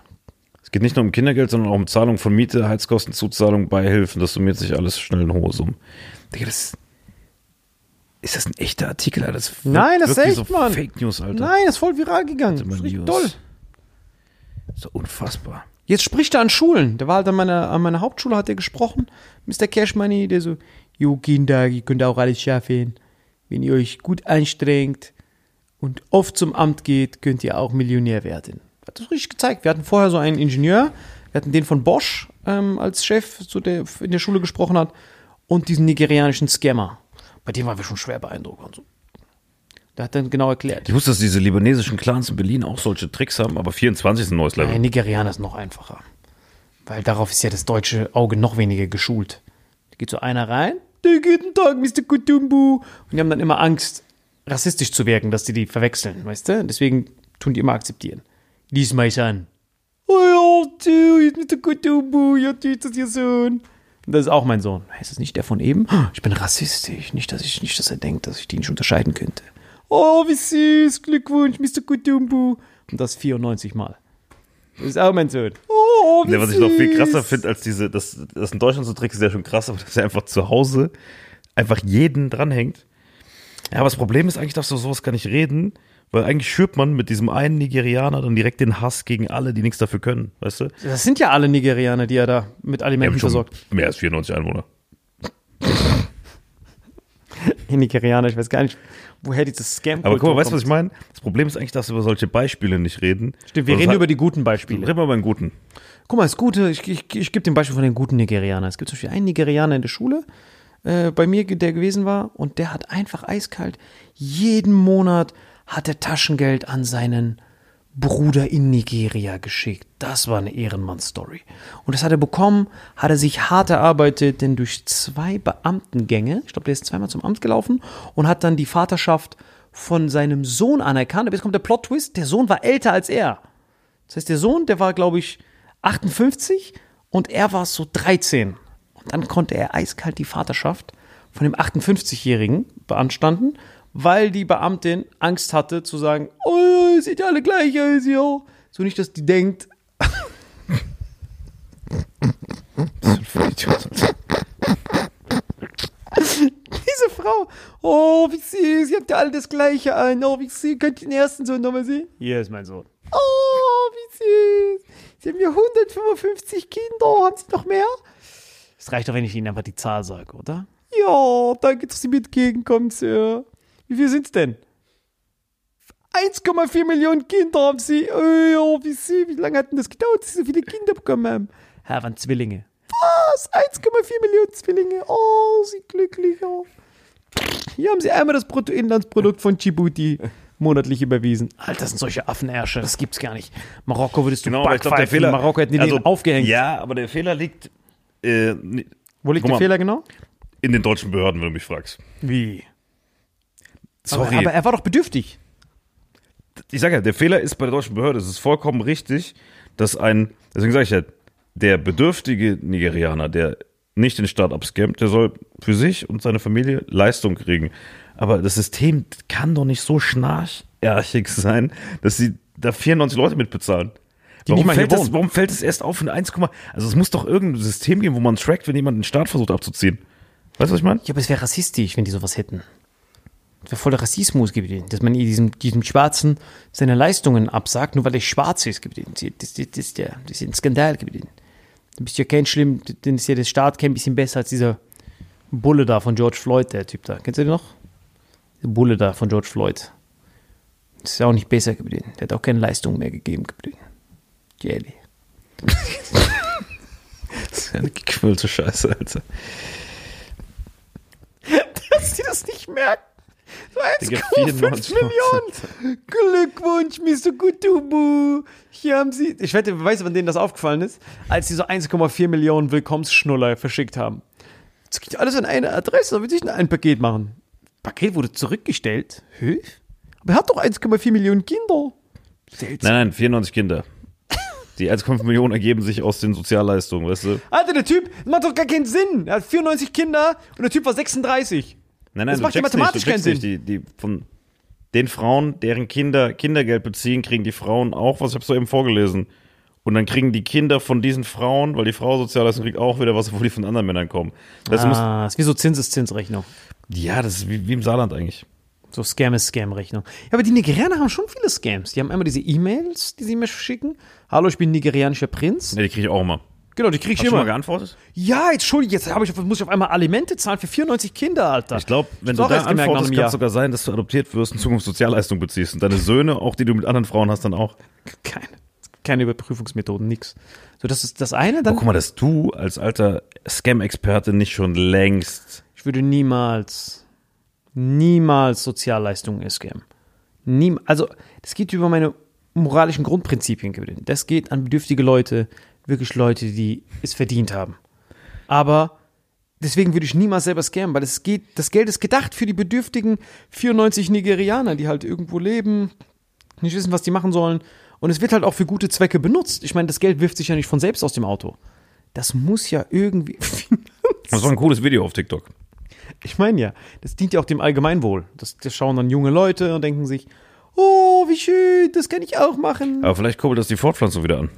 Es geht nicht nur um Kindergeld, sondern auch um Zahlung von Miete, Heizkosten, Zuzahlung, Beihilfen. Das summiert sich alles schnell in hohe Summen. Digga, das ist das ein echter Artikel, Alter? Das
Nein, das ist echt,
so
Mann.
Fake News, Alter.
Nein, das ist voll viral gegangen. Das ist richtig toll.
Das ist doch unfassbar.
Jetzt spricht er an Schulen. Der war halt an meiner, an meiner Hauptschule, hat er gesprochen. Mr. Cash Money, der so, Jo Kinder, ihr könnt auch alles schaffen. Wenn ihr euch gut anstrengt und oft zum Amt geht, könnt ihr auch Millionär werden. Hat das richtig gezeigt. Wir hatten vorher so einen Ingenieur, wir hatten den von Bosch ähm, als Chef, so der in der Schule gesprochen hat, und diesen nigerianischen Scammer. Bei dem waren wir schon schwer beeindruckt. Und so. Der hat dann genau erklärt.
Ich wusste, dass diese libanesischen Clans in Berlin auch solche Tricks haben, aber 24 ist ein neues Level.
Nein, Nigerianer ist noch einfacher. Weil darauf ist ja das deutsche Auge noch weniger geschult. Da geht so einer rein, der guten Tag, Mr. Kutumbu. Und die haben dann immer Angst, rassistisch zu wirken, dass die die verwechseln, weißt du? Deswegen tun die immer akzeptieren. Lies mal an. Oh ja, du, ist Mr. Kutumbu, ja, du, ist das Ihr Sohn. Und das ist auch mein Sohn. Ist das nicht der von eben? Ich bin rassistisch. Nicht, dass ich, nicht, dass er denkt, dass ich die nicht unterscheiden könnte. Oh, wie süß. Glückwunsch, Mr. Kutumbu. Und das 94 Mal. Das ist auch mein Sohn. Oh, wie
Ja, was ich noch viel krasser finde, als diese, das, das in Deutschland so Trick ist ja schon krass, aber dass er einfach zu Hause einfach jeden dranhängt. Ja, aber das Problem ist, eigentlich darfst du sowas gar nicht reden, weil eigentlich schürt man mit diesem einen Nigerianer dann direkt den Hass gegen alle, die nichts dafür können, weißt du?
Das sind ja alle Nigerianer, die er da mit Alimenten versorgt.
mehr als 94 Einwohner.
Die Nigerianer, ich weiß gar nicht, woher dieses scam
Aber guck mal, weißt du, was ich meine? Das Problem ist eigentlich, dass wir über solche Beispiele nicht reden.
Stimmt, wir reden über die guten Beispiele.
Reden wir über einen guten.
Guck mal, das Gute, ich, ich, ich gebe dem Beispiel von den guten Nigerianern. Es gibt zum Beispiel einen Nigerianer in der Schule, äh, bei mir, der gewesen war, und der hat einfach eiskalt, jeden Monat hat er Taschengeld an seinen Bruder in Nigeria geschickt. Das war eine Ehrenmann-Story. Und das hat er bekommen, hat er sich hart erarbeitet, denn durch zwei Beamtengänge, ich glaube, der ist zweimal zum Amt gelaufen und hat dann die Vaterschaft von seinem Sohn anerkannt. Aber jetzt kommt der Plot-Twist, der Sohn war älter als er. Das heißt, der Sohn, der war, glaube ich, 58 und er war so 13. Und dann konnte er eiskalt die Vaterschaft von dem 58-Jährigen beanstanden, weil die Beamtin Angst hatte zu sagen, oh, ihr seht ja alle gleich aus, ja. So nicht, dass die denkt. Diese Frau, oh, wie süß, ihr habt ja alle das Gleiche an. Oh, wie süß, könnt ihr den ersten Sohn nochmal sehen? Hier ist mein Sohn. Oh, wie süß. Sie haben ja 155 Kinder. Haben Sie noch mehr? Es reicht doch, wenn ich Ihnen einfach die Zahl sage, oder? Ja, danke, dass Sie mir entgegenkommen, Sir. Wie viel sind's denn? 1,4 Millionen Kinder haben Sie. Oh, wie süß. Wie lange hat denn das gedauert, dass Sie so viele Kinder bekommen haben? Herr, waren Zwillinge. Was? 1,4 Millionen Zwillinge. Oh, Sie glücklicher. Hier haben Sie einmal das Bruttoinlandsprodukt von Djibouti monatlich überwiesen. Alter, das sind solche Affenärsche, das gibt's gar nicht. Marokko würdest du
Genau,
backpfeifen.
Fehler.
Marokko hätten die
also,
den aufgehängt.
Ja, aber der Fehler liegt äh,
Wo liegt der. Fehler genau?
in den deutschen Behörden, wenn du mich fragst.
Wie?
Sorry.
Aber, aber er war doch bedürftig.
ich sage ja, der Fehler ist bei der deutschen Behörde. Es ist vollkommen richtig, dass ein, deswegen sage ich ja, der bedürftige Nigerianer, der nicht den Staat abscammt, der soll für sich und seine Familie Leistung kriegen. Aber das System kann doch nicht so schnarchärchig sein, dass sie da 94 Leute mitbezahlen.
Die
Warum fällt, das, warum fällt es erst auf in 1, also es muss doch irgendein System geben, wo man trackt, wenn jemand den Staat versucht abzuziehen. Weißt du, was ich meine?
Ja, aber es wäre rassistisch, wenn die sowas hätten. Das wäre voller Rassismus gewesen, dass man diesem, diesem Schwarzen seine Leistungen absagt, nur weil er schwarz ist gewesen. Das, das, das, ist ja, das ist ein Skandal gewesen. Du bist ja kein schlimm, denn ist ja der Staat kein bisschen besser als dieser Bulle da von George Floyd, der Typ da. Kennst du den noch? Der Bulle da von George Floyd. Das ist ja auch nicht besser gewesen. Der hat auch keine Leistung mehr gegeben gewesen. Jelly.
Das ist ja eine gequirlte Scheiße, Alter.
dass sie das nicht merken. So
Digga,
1,5
94
Millionen. Glückwunsch, Mr. Kutubu. Hier haben sie. Ich wette, weißt du, wann denen das aufgefallen ist? Als sie so 1,4 Millionen Willkommensschnuller verschickt haben. Das geht alles an eine Adresse, da will ich ein Paket machen. Paket wurde zurückgestellt. Hä? Aber er hat doch 1,4 Millionen Kinder. Seltsam.
Nein, nein, 94 Kinder. Die 1,5 Millionen ergeben sich aus den Sozialleistungen, weißt du?
Alter, der Typ, das macht doch gar keinen Sinn. Er hat 94 Kinder und der Typ war 36.
Nein, nein,
Das macht ja mathematisch
nicht,
keinen
nicht. Die, die von den Frauen, deren Kinder Kindergeld beziehen, kriegen die Frauen auch, was ich habe so eben vorgelesen. Und dann kriegen die Kinder von diesen Frauen, weil die Frau Sozialleistung kriegt, auch wieder was, obwohl die von anderen Männern kommen. Das
ah, ist wie so Zinseszinsrechnung.
ja, das ist wie, wie im Saarland eigentlich.
So Scam ist Scam-Rechnung. Ja, aber die Nigerianer haben schon viele Scams. Die haben einmal diese E-Mails, die sie mir schicken. Hallo, ich bin nigerianischer Prinz.
Ja, die kriege ich auch immer.
Genau, die krieg ich
Hast du schon mal
immer.
geantwortet?
Ja, jetzt jetzt ich, muss ich auf einmal Alimente zahlen für 94 Kinder, Alter.
Ich glaube, wenn
Ich
du da
erst
antwortest, kann es sogar sein, dass du adoptiert wirst und Zukunft Sozialleistung beziehst. Und deine Söhne, auch die du mit anderen Frauen hast, dann auch.
Keine, keine Überprüfungsmethoden, nix. So, das ist das eine. Dann,
Oh, guck mal, dass du als alter Scam-Experte nicht schon längst
ich würde niemals, niemals Sozialleistungen scammen. Niem, also, das geht über meine moralischen Grundprinzipien. gewesen. Das geht an bedürftige Leute, wirklich Leute, die es verdient haben. Aber deswegen würde ich niemals selber scammen, weil es geht, das Geld ist gedacht für die bedürftigen 94 Nigerianer, die halt irgendwo leben, nicht wissen, was die machen sollen. Und es wird halt auch für gute Zwecke benutzt. Ich meine, das Geld wirft sich ja nicht von selbst aus dem Auto. Das muss ja irgendwie.
Das war ein cooles Video auf TikTok.
Ich meine ja, das dient ja auch dem Allgemeinwohl. Das, das schauen dann junge Leute und denken sich, oh, wie schön, das kann ich auch machen.
Aber vielleicht kurbelt das die Fortpflanzung wieder an.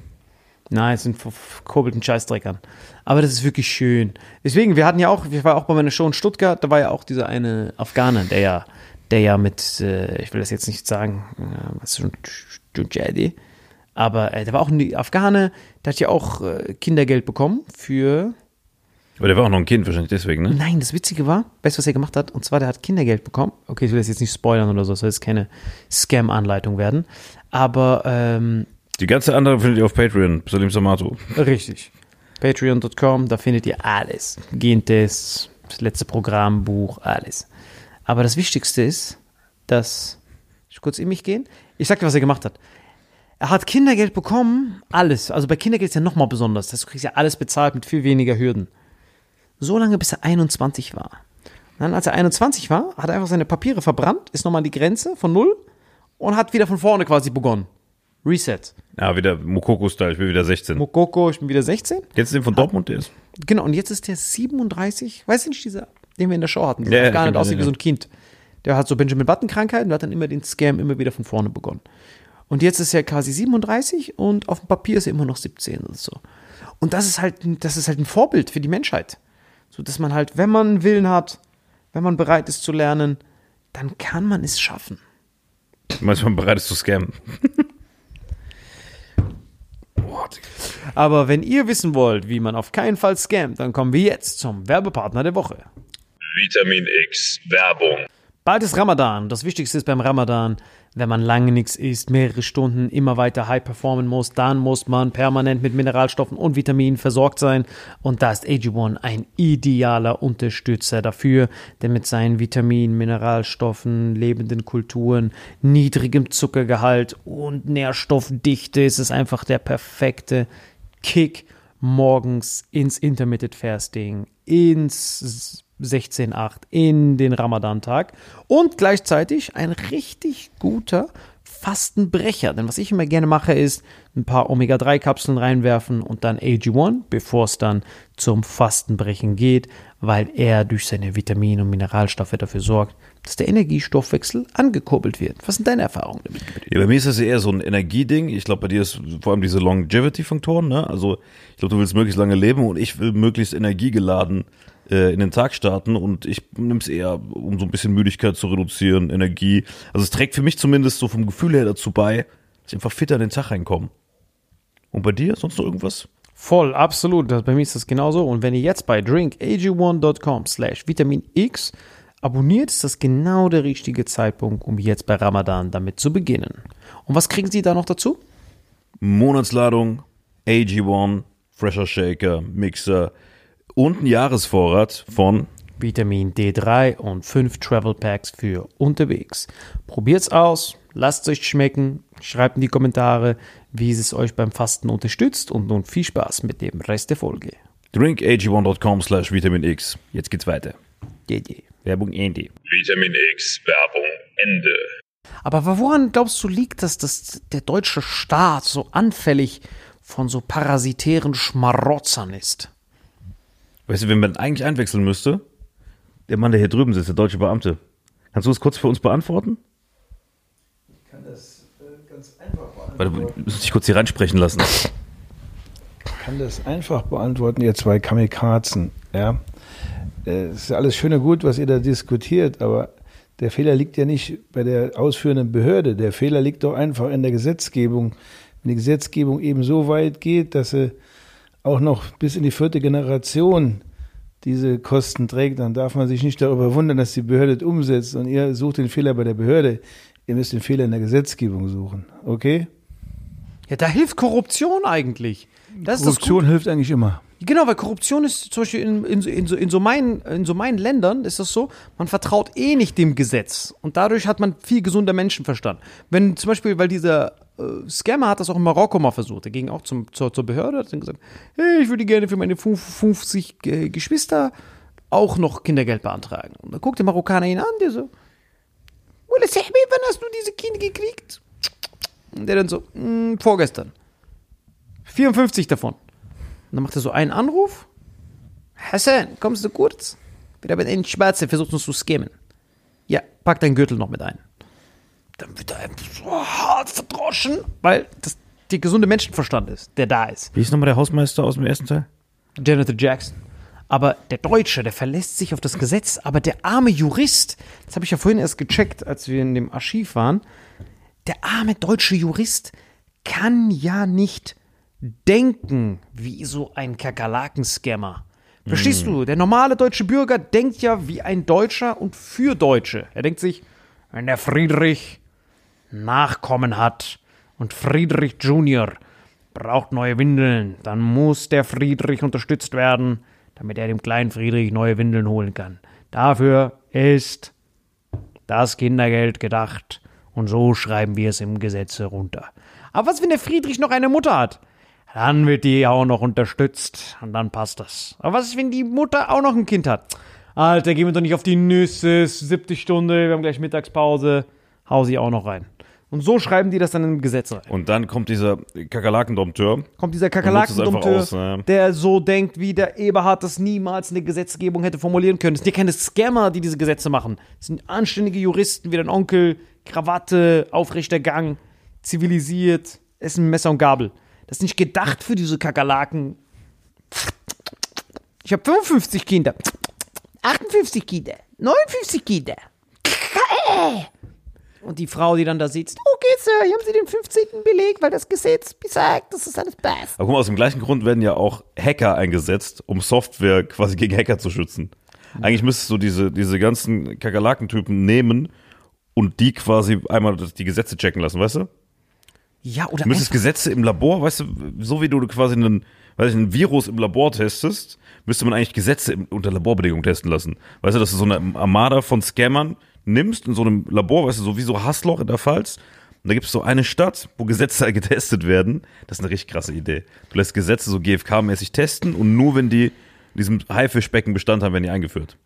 Nein, es sind verkurbelten Scheißdreckern. Aber das ist wirklich schön. Deswegen, wir hatten ja auch, ich war auch bei meiner Show in Stuttgart, da war ja auch dieser eine Afghaner, der ja, der ja mit, äh, ich will das jetzt nicht sagen, äh, was schon Jedi, aber äh, der war auch ein Afghane, der hat ja auch äh, Kindergeld bekommen für
Aber der war auch noch ein Kind, wahrscheinlich deswegen, ne?
Nein, das Witzige war, weißt du, was er gemacht hat? Und zwar, der hat Kindergeld bekommen. Okay, ich will das jetzt nicht spoilern oder so, das soll jetzt keine Scam-Anleitung werden. Aber, ähm,
Die ganze andere findet ihr auf Patreon, Salim Samato.
richtig. Patreon.com, da findet ihr alles. Gentests, das letzte Programmbuch, alles. Aber das Wichtigste ist, dass, ich kurz in mich gehen? Ich sag dir, was er gemacht hat. Er hat Kindergeld bekommen, alles. Also bei Kindergeld ist ja nochmal besonders. Das kriegst ja alles bezahlt mit viel weniger Hürden. So lange, bis er 21 war. Dann, als er 21 war, hat er einfach seine Papiere verbrannt, ist nochmal an die Grenze von null und hat wieder von vorne quasi begonnen. Reset.
Ja, wieder Mokoko-Style, ich bin wieder 16.
Mokoko, ich bin wieder 16.
Jetzt den von Dortmund, der ist.
Genau, und jetzt ist der 37, weißt du nicht, dieser, den wir in der Show hatten, der
ja,
gar nicht aussieht wie so ein Kind. Der hat so Benjamin Button-Krankheit und hat dann immer den Scam immer wieder von vorne begonnen. Und jetzt ist er quasi 37 und auf dem Papier ist er immer noch 17 oder so. Und das ist halt, das ist halt ein Vorbild für die Menschheit. So dass man halt, wenn man einen Willen hat, wenn man bereit ist zu lernen, dann kann man es schaffen.
Manchmal bereit ist zu scammen.
Aber wenn ihr wissen wollt, wie man auf keinen Fall scammt, dann kommen wir jetzt zum Werbepartner der Woche.
Vitamin X Werbung.
Bald ist Ramadan. Das Wichtigste ist beim Ramadan, wenn man lange nichts isst, mehrere Stunden immer weiter high performen muss, dann muss man permanent mit Mineralstoffen und Vitaminen versorgt sein. Und da ist AG1 ein idealer Unterstützer dafür, denn mit seinen Vitaminen, Mineralstoffen, lebenden Kulturen, niedrigem Zuckergehalt und Nährstoffdichte ist es einfach der perfekte Kick morgens ins Intermittent Fasting, ins 16.8, in den Ramadan-Tag und gleichzeitig ein richtig guter Fastenbrecher. Denn was ich immer gerne mache, ist ein paar Omega-3-Kapseln reinwerfen und dann AG1, bevor es dann zum Fastenbrechen geht, weil er durch seine Vitamine und Mineralstoffe dafür sorgt, dass der Energiestoffwechsel angekurbelt wird. Was sind deine Erfahrungen damit?
Ja, bei mir ist das eher so ein Energieding. Ich glaube, bei dir ist vor allem diese Longevity-Faktoren, ne? Also, ich glaube, du willst möglichst lange leben und ich will möglichst energiegeladen äh, in den Tag starten und ich nehme es eher, um so ein bisschen Müdigkeit zu reduzieren, Energie. Also, es trägt für mich zumindest so vom Gefühl her dazu bei, dass ich einfach fitter in den Tag reinkomme. Und bei dir? Sonst noch irgendwas?
Voll, absolut. Das, bei mir ist das genauso. Und wenn ihr jetzt bei drinkag1.com slash Vitamin X abonniert, ist das genau der richtige Zeitpunkt, um jetzt bei Ramadan damit zu beginnen. Und was kriegen Sie da noch dazu?
Monatsladung, AG1, Fresher Shaker, Mixer und ein Jahresvorrat von
Vitamin D3 und 5 Travel Packs für unterwegs. Probiert's aus, lasst es euch schmecken, schreibt in die Kommentare, wie es euch beim Fasten unterstützt und nun viel Spaß mit dem Rest der Folge.
drinkag1.com slash Vitamin X. Jetzt geht's weiter.
Yeah, yeah.
Werbung Andy.
Vitamin X Werbung Ende.
Aber woran glaubst du liegt das, dass der deutsche Staat so anfällig von so parasitären Schmarotzern ist?
Weißt du, wenn man eigentlich einwechseln müsste? Der Mann, der hier drüben sitzt, der deutsche Beamte. Kannst du das kurz für uns beantworten?
Ich kann das äh, ganz einfach beantworten.
Warte, du musst dich kurz hier reinsprechen lassen.
Ich kann das einfach beantworten, ihr zwei Kamikazen. Ja? Äh, Es ist alles schön und gut, was ihr da diskutiert, aber der Fehler liegt ja nicht bei der ausführenden Behörde. Der Fehler liegt doch einfach in der Gesetzgebung. Wenn die Gesetzgebung eben so weit geht, dass sie auch noch bis in die vierte Generation diese Kosten trägt, dann darf man sich nicht darüber wundern, dass die Behörde das umsetzt und ihr sucht den Fehler bei der Behörde. Ihr müsst den Fehler in der Gesetzgebung suchen. Okay?
Ja, da hilft Korruption eigentlich. Das
Korruption hilft eigentlich immer.
Genau, weil Korruption ist zum Beispiel in, in, so- in, so, in, so meinen, in so meinen Ländern ist das so, man vertraut eh nicht dem Gesetz. Und dadurch hat man viel gesunder Menschenverstand. Wenn zum Beispiel, weil dieser Scammer hat das auch in Marokko mal versucht, der ging auch zum, zur, zur Behörde, hat dann gesagt, hey, ich würde gerne für meine 50 äh, Geschwister auch noch Kindergeld beantragen. Und dann guckt der Marokkaner ihn an, der so, Wille Sehmi, wann hast du diese Kinder gekriegt? Und der dann so, "Mm, vorgestern. 54 davon. Und dann macht er so einen Anruf. Hassan, kommst du kurz? Wir haben einen Schwarzen versucht uns zu scammen. Ja, pack deinen Gürtel noch mit ein. Dann wird er einfach so hart verdroschen, weil das der gesunde Menschenverstand ist, der da ist.
Wie ist nochmal der Hausmeister aus dem ersten Teil?
Jonathan Jackson. Aber der Deutsche, der verlässt sich auf das Gesetz, aber der arme Jurist, das habe ich ja vorhin erst gecheckt, als wir in dem Archiv waren, der arme deutsche Jurist kann ja nicht denken wie so ein Kakerlaken-Scammer. Verstehst du? Der normale deutsche Bürger denkt ja wie ein Deutscher und für Deutsche. Er denkt sich, wenn der Friedrich Nachkommen hat und Friedrich Junior braucht neue Windeln, dann muss der Friedrich unterstützt werden, damit er dem kleinen Friedrich neue Windeln holen kann. Dafür ist das Kindergeld gedacht und so schreiben wir es im Gesetz herunter. Aber was, wenn der Friedrich noch eine Mutter hat? Dann wird die auch noch unterstützt und dann passt das. Aber was ist, wenn die Mutter auch noch ein Kind hat? Alter, gehen wir doch nicht auf die Nüsse, siebte Stunde, wir haben gleich Mittagspause, hau sie auch noch rein. Und so schreiben die das dann in Gesetze rein.
Und dann kommt dieser Kakerlakendompteur.
Kommt dieser Kakerlakendompteur,
ja.
der so denkt, wie der Eberhard das niemals in der Gesetzgebung hätte formulieren können. Es sind ja keine Scammer, die diese Gesetze machen. Es sind anständige Juristen wie dein Onkel, Krawatte, aufrechter Gang, zivilisiert, Essen, Messer und Gabel. Das ist nicht gedacht für diese Kakerlaken. Ich habe 55 Kinder. 58 Kinder. 59 Kinder. Und die Frau, die dann da sitzt, okay, Sir, hier haben Sie den 15. Beleg, weil das Gesetz besagt, das alles passt.
Aber guck mal, aus dem gleichen Grund werden ja auch Hacker eingesetzt, um Software quasi gegen Hacker zu schützen. Eigentlich müsstest du diese, diese ganzen Kakerlakentypen nehmen und die quasi einmal die Gesetze checken lassen, weißt du?
Ja, oder
Du müsstest Gesetze im Labor, weißt du, so wie du quasi einen, weiß ich, ein Virus im Labor testest, müsste man eigentlich Gesetze im, unter Laborbedingungen testen lassen. Weißt du, dass du so eine Armada von Scammern nimmst in so einem Labor, weißt du, so wie so Hassloch in der Pfalz. Und da gibt es so eine Stadt, wo Gesetze getestet werden. Das ist eine richtig krasse Idee. Du lässt Gesetze so GFK-mäßig testen und nur wenn die in diesem Haifischbecken Bestand haben, werden die eingeführt.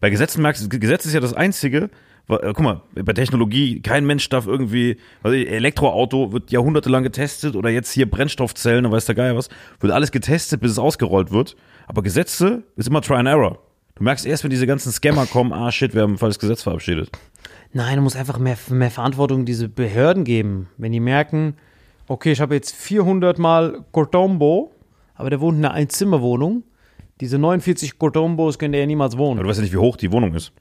Bei Gesetzen merkst du, Gesetz ist ja das Einzige, äh, guck mal, bei Technologie, kein Mensch darf irgendwie, ich, Elektroauto wird jahrhundertelang getestet oder jetzt hier Brennstoffzellen und weiß der Geier was, wird alles getestet, bis es ausgerollt wird. Aber Gesetze ist immer Try and Error. Du merkst erst, wenn diese ganzen Scammer kommen, ah shit, wir haben ein falsches Gesetz verabschiedet.
Nein, du musst einfach mehr, mehr Verantwortung diese Behörden geben. Wenn die merken, okay, ich habe jetzt 400 Mal Cortombo, aber der wohnt in einer Einzimmerwohnung. Diese 49 Cortombos können der ja niemals
Aber
wohnen.
du weißt ja nicht, wie hoch die Wohnung ist.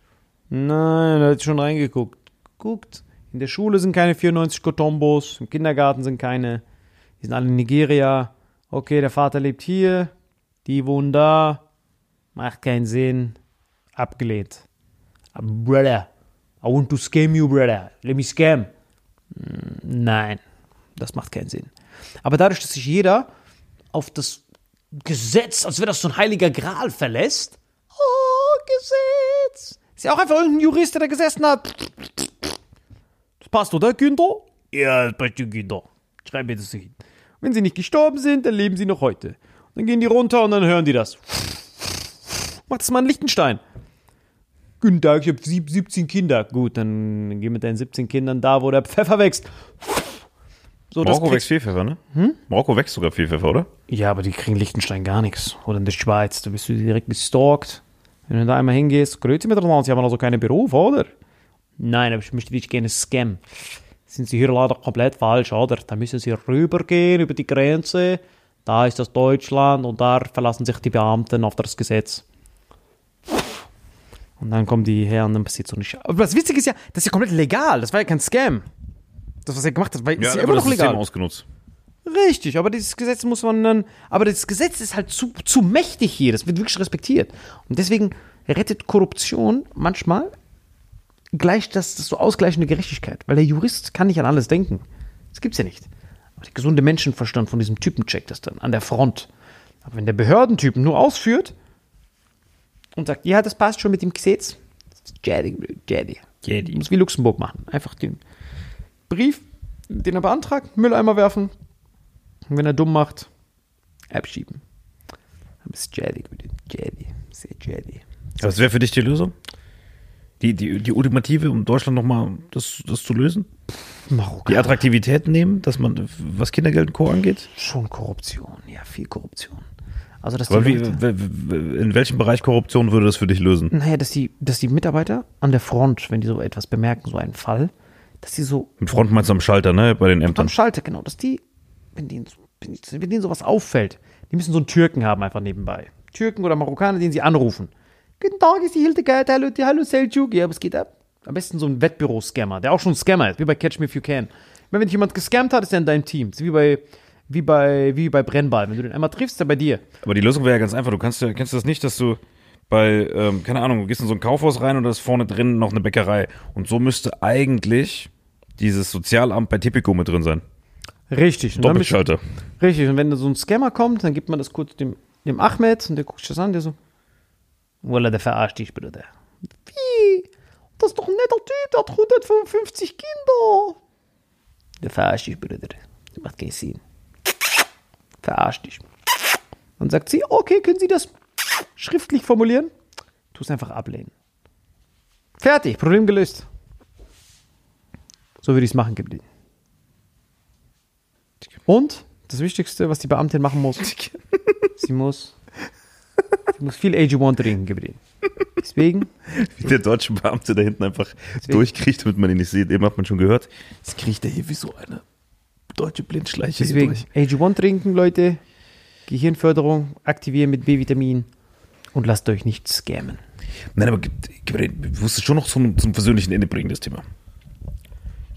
Nein, da hat schon reingeguckt. Guckt. In der Schule sind keine 94 Cortombos, im Kindergarten sind keine. Die sind alle in Nigeria. Okay, der Vater lebt hier, die wohnen da. Macht keinen Sinn. Abgelehnt. Brother, I want to scam you, brother. Let me scam. Mm, Nein, das macht keinen Sinn. Aber dadurch, dass sich jeder auf das Gesetz, als wäre das so ein heiliger Gral verlässt. Oh, Gesetz. Ist ja auch einfach irgendein Jurist, der da gesessen hat. Das passt, oder, Günther? Ja, das passt, Günther. Schreib mir das hin. Wenn sie nicht gestorben sind, dann leben sie noch heute. Dann gehen die runter und dann hören die das. Mach das mal in Liechtenstein. Guten Tag, ich habe 17 Kinder. Gut, dann geh mit deinen 17 Kindern da, wo der Pfeffer wächst. So,
Marokko wächst viel Pfeffer, ne? Marokko wächst sogar viel Pfeffer, oder?
ja, aber die kriegen Liechtenstein gar nichts. Oder in der Schweiz, da bist du direkt gestalkt. Wenn du da einmal hingehst, grüezi miteinander, sie haben also keinen Beruf, oder? Nein, aber ich möchte dich gerne scammen. Sind sie hier leider komplett falsch, oder? Da müssen sie rübergehen über die Grenze. Da ist das Deutschland und da verlassen sich die Beamten auf das Gesetz. Und dann kommen die her und dann passiert so nicht. Aber das Witzige ist ja, das ist ja komplett legal. Das war ja kein Scam. Das, was er gemacht hat, war, ist ja immer noch
System
legal.
ausgenutzt.
Richtig, aber dieses Gesetz muss man dann. Aber das Gesetz ist halt zu, zu mächtig hier. Das wird wirklich respektiert. Und deswegen rettet Korruption manchmal gleich das, das so ausgleichende Gerechtigkeit. Weil der Jurist kann nicht an alles denken. Das gibt's ja nicht. Aber der gesunde Menschenverstand von diesem Typen checkt das dann an der Front. Aber wenn der Behördentyp nur ausführt und sagt, ja, das passt schon mit dem Gesetz, das ist Jedi, Jedi. Jedi. Muss wie Luxemburg machen. Einfach den Brief, den er beantragt, Mülleimer werfen, und wenn er dumm macht, abschieben. Bist du Jedi, Jedi. Sehr Jedi.
Was wäre für dich die Lösung? Die, die, die Ultimative, um Deutschland nochmal das, das zu lösen?
Marokko.
Die Attraktivität nehmen, dass man, was Kindergeld und Co. angeht?
Schon Korruption. Ja, viel Korruption. Also, dass
Aber wie, in welchem Bereich Korruption würde das für dich lösen?
naja, dass die, dass die Mitarbeiter an der Front, wenn die so etwas bemerken, so einen Fall, dass die so
Mit Front meinst du am Schalter, ne? Bei den
am
Ämtern.
Schalter, genau, dass die, wenn denen, so- wenn denen sowas auffällt, die müssen so einen Türken haben einfach nebenbei. Türken oder Marokkaner, den sie anrufen. Guten Tag, ist die Hildegard, hallo, die, hallo Seljuk, ja, was geht ab? Am besten so ein Wettbüro-Scammer, der auch schon ein Scammer ist, wie bei Catch Me If You Can. Wenn dich jemand gescammt hat, ist er in deinem Team. Wie bei, wie bei, wie bei Brennball. Wenn du den einmal triffst, er bei dir.
Aber die Lösung wäre ja ganz einfach. Du kannst ja, kennst du das nicht, dass du bei, ähm, keine Ahnung, du gehst in so ein Kaufhaus rein und da ist vorne drin noch eine Bäckerei. Und so müsste eigentlich dieses Sozialamt bei Tipico mit drin sein.
Richtig. Dann
Doppelschalter.
Richtig, und wenn da so ein Scammer kommt, dann gibt man das kurz dem, dem Ahmed und der guckt sich das an, der so, Wallah, der verarscht dich, Bruder. Wie? Das ist doch ein netter Typ, der hat 155 Kinder. Du verarsch dich, Bruder. Das macht keinen Sinn. Verarsch dich. Dann sagt sie, okay, können Sie das schriftlich formulieren? Tu es einfach ablehnen. Fertig, Problem gelöst. So würde ich es machen, geblieben. Und das Wichtigste, was die Beamtin machen muss, sie muss, sie muss viel AG1 trinken, geblieben. Deswegen,
Wie der deutsche Beamte da hinten einfach durchkriecht, damit man ihn nicht sieht. Eben hat man schon gehört. Jetzt kriecht er hier wie so eine deutsche Blindschleiche
deswegen
durch.
AG1 trinken, Leute. Gehirnförderung aktivieren mit B-Vitamin und lasst euch nicht scammen.
Nein, aber musst es schon noch zum, zum persönlichen Ende bringen, das Thema.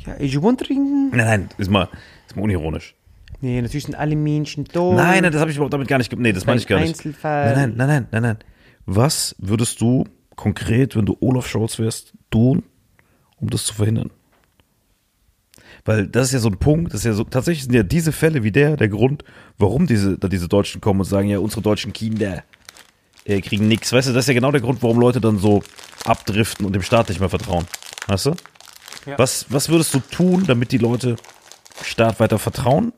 Ja, AG1 trinken?
Nein, nein, ist mal, ist mal unironisch.
Nee, natürlich sind alle Menschen tot.
Nein, nein, das habe ich überhaupt damit gar nicht. Nee, das meine ich gar nicht.
Einzelfall.
Nein, nein, nein, nein. Was würdest du konkret, wenn du Olaf Scholz wärst, tun, um das zu verhindern? Weil das ist ja so ein Punkt, das ist ja so, tatsächlich sind ja diese Fälle wie der der Grund, warum diese, da diese Deutschen kommen und sagen, ja, unsere deutschen Kinder äh, kriegen nichts. Weißt du, das ist ja genau der Grund, warum Leute dann so abdriften und dem Staat nicht mehr vertrauen. Weißt du?
Ja.
Was, was würdest du tun, damit die Leute Staat weiter vertrauen?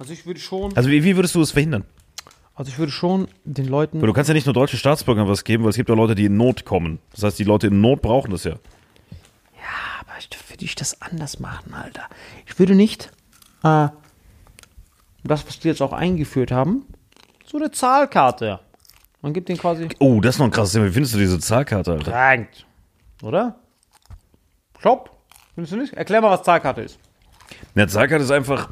Also ich würde schon,
Also wie, wie würdest du das verhindern?
also ich würde schon den Leuten.
Weil du kannst ja nicht nur deutschen Staatsbürgern was geben, weil es gibt ja Leute, die in Not kommen. Das heißt, die Leute in Not brauchen das ja.
Würde ich das anders machen, Alter. Ich würde nicht äh, das, was die jetzt auch eingeführt haben, so eine Zahlkarte. Man gibt den quasi
Oh, das ist noch ein krasses Thema. Wie findest du diese Zahlkarte, Alter?
krankt. Oder? Stopp. Findest du nicht? Erklär mal, was Zahlkarte ist.
Eine Zahlkarte ist einfach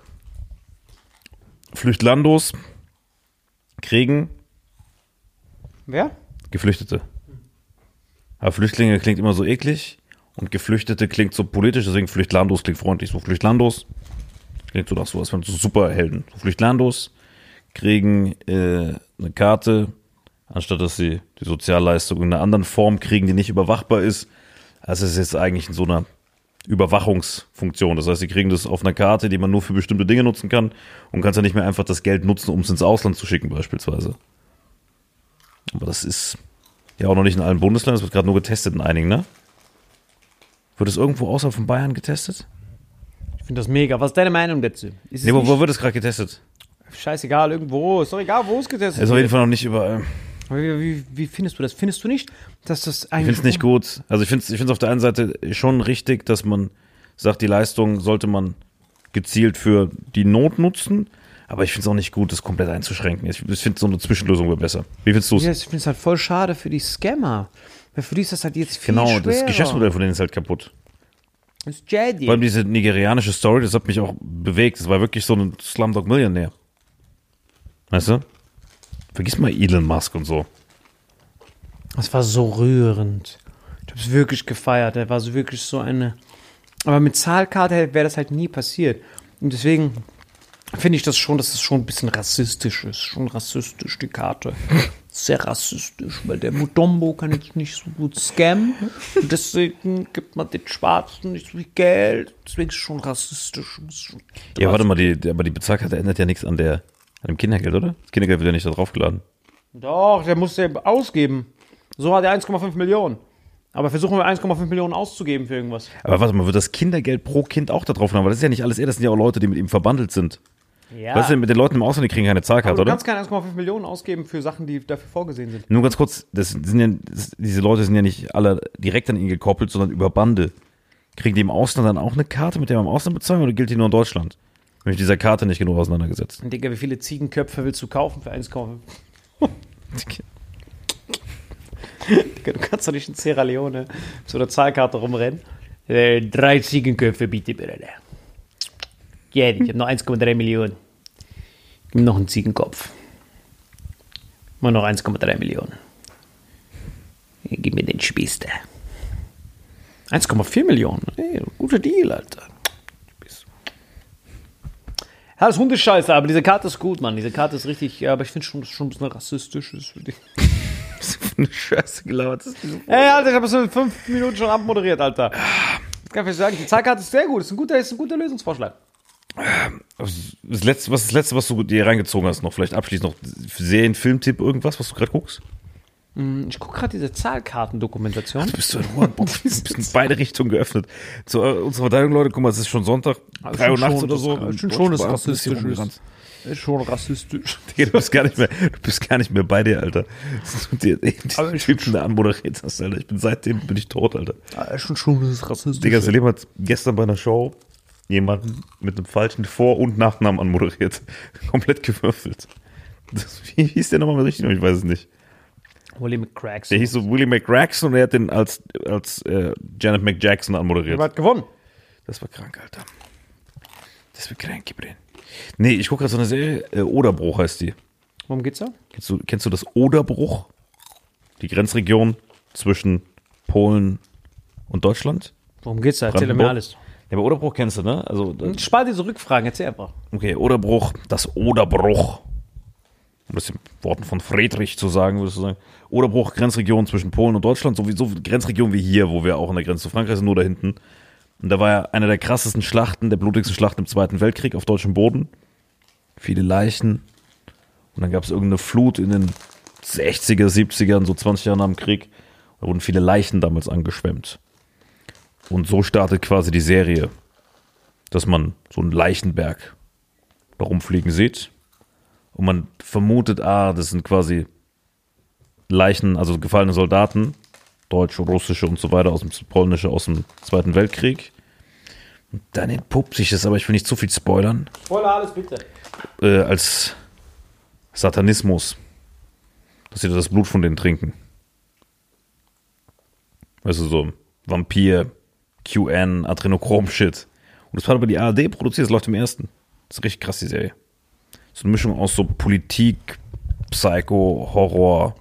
Flüchtlandos kriegen
Wer?
Geflüchtete. Aber Flüchtlinge klingt immer so eklig und Geflüchtete klingt so politisch, deswegen Flüchtlandos klingt freundlich. So Flüchtlandos klingt so nach so, als wären so Superhelden. So Flüchtlandos kriegen äh, eine Karte, anstatt dass sie die Sozialleistung in einer anderen Form kriegen, die nicht überwachbar ist. Also es ist jetzt eigentlich in so einer Überwachungsfunktion. Das heißt, sie kriegen das auf einer Karte, die man nur für bestimmte Dinge nutzen kann und kannst ja nicht mehr einfach das Geld nutzen, um es ins Ausland zu schicken beispielsweise. Aber das ist ja auch noch nicht in allen Bundesländern, es wird gerade nur getestet in einigen, ne? Wird es irgendwo außerhalb von Bayern getestet?
Ich finde das mega. Was ist deine Meinung dazu? Ist
Nee, wo, wo wird es gerade getestet?
scheißegal, irgendwo. Ist doch egal, wo es getestet
Ist auf jeden
wird.
Fall noch nicht überall.
Wie, wie, wie findest du das? Findest du nicht, dass das
Ich
eigentlich.
finde es nicht gut. Also ich finde es ich find's auf der einen Seite schon richtig, dass man sagt, die Leistung sollte man gezielt für die Not nutzen. Aber ich finde es auch nicht gut, das komplett einzuschränken. Ich, ich finde so eine Zwischenlösung wäre besser. Wie findest du es?
Ja, ich finde es halt voll schade für die Scammer. Weil für die ist das halt jetzt viel
Genau,
schwerer.
das Geschäftsmodell von denen ist halt kaputt.
Das ist JD.
Vor allem diese nigerianische Story, das hat mich auch bewegt. Das war wirklich so ein Slumdog Millionär. Weißt du? Vergiss mal Elon Musk und so.
Das war so rührend. Ich habe es wirklich gefeiert. Er war so wirklich so eine. Aber mit Zahlkarte wäre das halt nie passiert. Und deswegen finde ich das schon, dass es schon ein bisschen rassistisch ist. Schon rassistisch, die Karte. Sehr rassistisch, weil der Mutombo kann jetzt nicht so gut scammen. Und deswegen gibt man den Schwarzen nicht so viel Geld. Deswegen ist es schon rassistisch. Ist schon
Ja, warte mal, die, die- aber die Bezahlkarte ändert ja nichts an der an dem Kindergeld, oder? Das Kindergeld wird ja nicht da draufgeladen.
Doch, der muss ja ausgeben. So hat er 1,5 Millionen. Aber versuchen wir 1,5 Millionen auszugeben für irgendwas.
Aber warte mal, wird das Kindergeld pro Kind auch da drauf genommen? Weil das ist ja nicht alles er, das sind ja auch Leute, die mit ihm verbandelt sind.
Ja.
Weißt du, mit den Leuten im Ausland, die kriegen keine Zahlkarte,
du
oder?
kannst keine 1,5 Millionen ausgeben für Sachen, die dafür vorgesehen sind.
Nur ganz kurz, das sind ja, das, diese Leute sind ja nicht alle direkt an ihn gekoppelt, sondern über Bande. Kriegen die im Ausland dann auch eine Karte, mit der man im Ausland bezahlen, oder gilt die nur in Deutschland? Ich bin mit dieser Karte nicht genug auseinandergesetzt.
Digga, wie viele Ziegenköpfe willst du kaufen für 1,5? Digga, du kannst doch nicht in Sierra Leone mit so einer Zahlkarte rumrennen. Äh, drei Ziegenköpfe bitte, Bruder. Ja, ich habe noch 1,3 Millionen. Gib mir noch einen Ziegenkopf. Mal noch 1,3 Millionen. Gib mir den Spieß da. 1,4 Millionen. Ey, guter Deal, Alter. Ja, das Hund ist scheiße, aber diese Karte ist gut, Mann. Diese Karte ist richtig, aber ich finde schon, schon ein bisschen rassistisch. Ist für die.
eine Scheiße gelauert.
Ey, Alter, ich habe es in fünf Minuten schon abmoderiert, Alter. Das kann ich sagen. Die Zahlkarte ist sehr gut. Ist ein guter, ist ein guter Lösungsvorschlag.
Das letzte, was ist das letzte, was du dir reingezogen hast, noch vielleicht abschließend noch Serien, Filmtipp, irgendwas, was du gerade guckst?
Ich gucke gerade diese Zahlkartendokumentation.
Bist du in wir sind in beide Richtungen geöffnet. Zu äh, unserer Verteidigung, Leute, guck mal, es ist schon Sonntag,
Also
drei Uhr
schon
nachts
schon
oder
das-
so.
schon
Und
schon das
Bahn ist
rassistisch ist. Ist schon rassistisch.
Du bist gar nicht mehr, du bist gar nicht mehr bei dir, Alter. Das ist dir eben diesen Typen da anmoderiert hast, Alter. Ich bin seitdem bin ich tot, Alter.
Ist schon schon das rassistisch.
Digga, Selim hat gestern bei einer Show jemanden mit einem falschen Vor- und Nachnamen anmoderiert. Komplett gewürfelt. Das, wie hieß der nochmal mit richtig? Ich weiß es nicht.
Willie McCracks.
Der hieß so Willie McGraxon und er hat den als, als äh, Janet McJackson anmoderiert.
Wer hat gewonnen?
Das war krank, Alter. Das war krank, Gabriel. Nee, ich gucke gerade so eine Serie. Äh, Oderbruch heißt die.
Worum geht's da?
Kennst du, kennst du das Oderbruch? Die Grenzregion zwischen Polen und Deutschland?
Worum geht's da? Erzähl mir alles.
Ja, aber Oderbruch kennst du, ne? Also, da-
Spar diese Rückfragen, erzähl einfach.
okay, Oderbruch, das Oderbruch. Um das in Worten von Friedrich zu sagen, würdest du sagen. Oderbruch, Grenzregion zwischen Polen und Deutschland, sowieso Grenzregion wie hier, wo wir auch an der Grenze zu Frankreich sind, nur da hinten. Und da war ja eine der krassesten Schlachten, der blutigsten Schlachten im Zweiten Weltkrieg auf deutschem Boden. Viele Leichen. Und dann gab es irgendeine Flut in den 60er, 70ern, so 20 Jahren nach dem Krieg. Da wurden viele Leichen damals angeschwemmt. Und so startet quasi die Serie, dass man so einen Leichenberg da rumfliegen sieht. Und man vermutet, ah, das sind quasi Leichen, also gefallene Soldaten, deutsche, russische und so weiter, aus dem polnische aus dem Zweiten Weltkrieg. Und dann entpuppt sich das, aber ich will nicht zu viel spoilern,
Spoiler alles bitte.
äh, als Satanismus, dass sie das Blut von denen trinken. Weißt du, so Vampir, QN, Adrenochrom-Shit. Und das hat aber die ARD produziert, das läuft im ersten. Das ist richtig krass, die Serie. So eine Mischung aus so Politik, Psycho, Horror,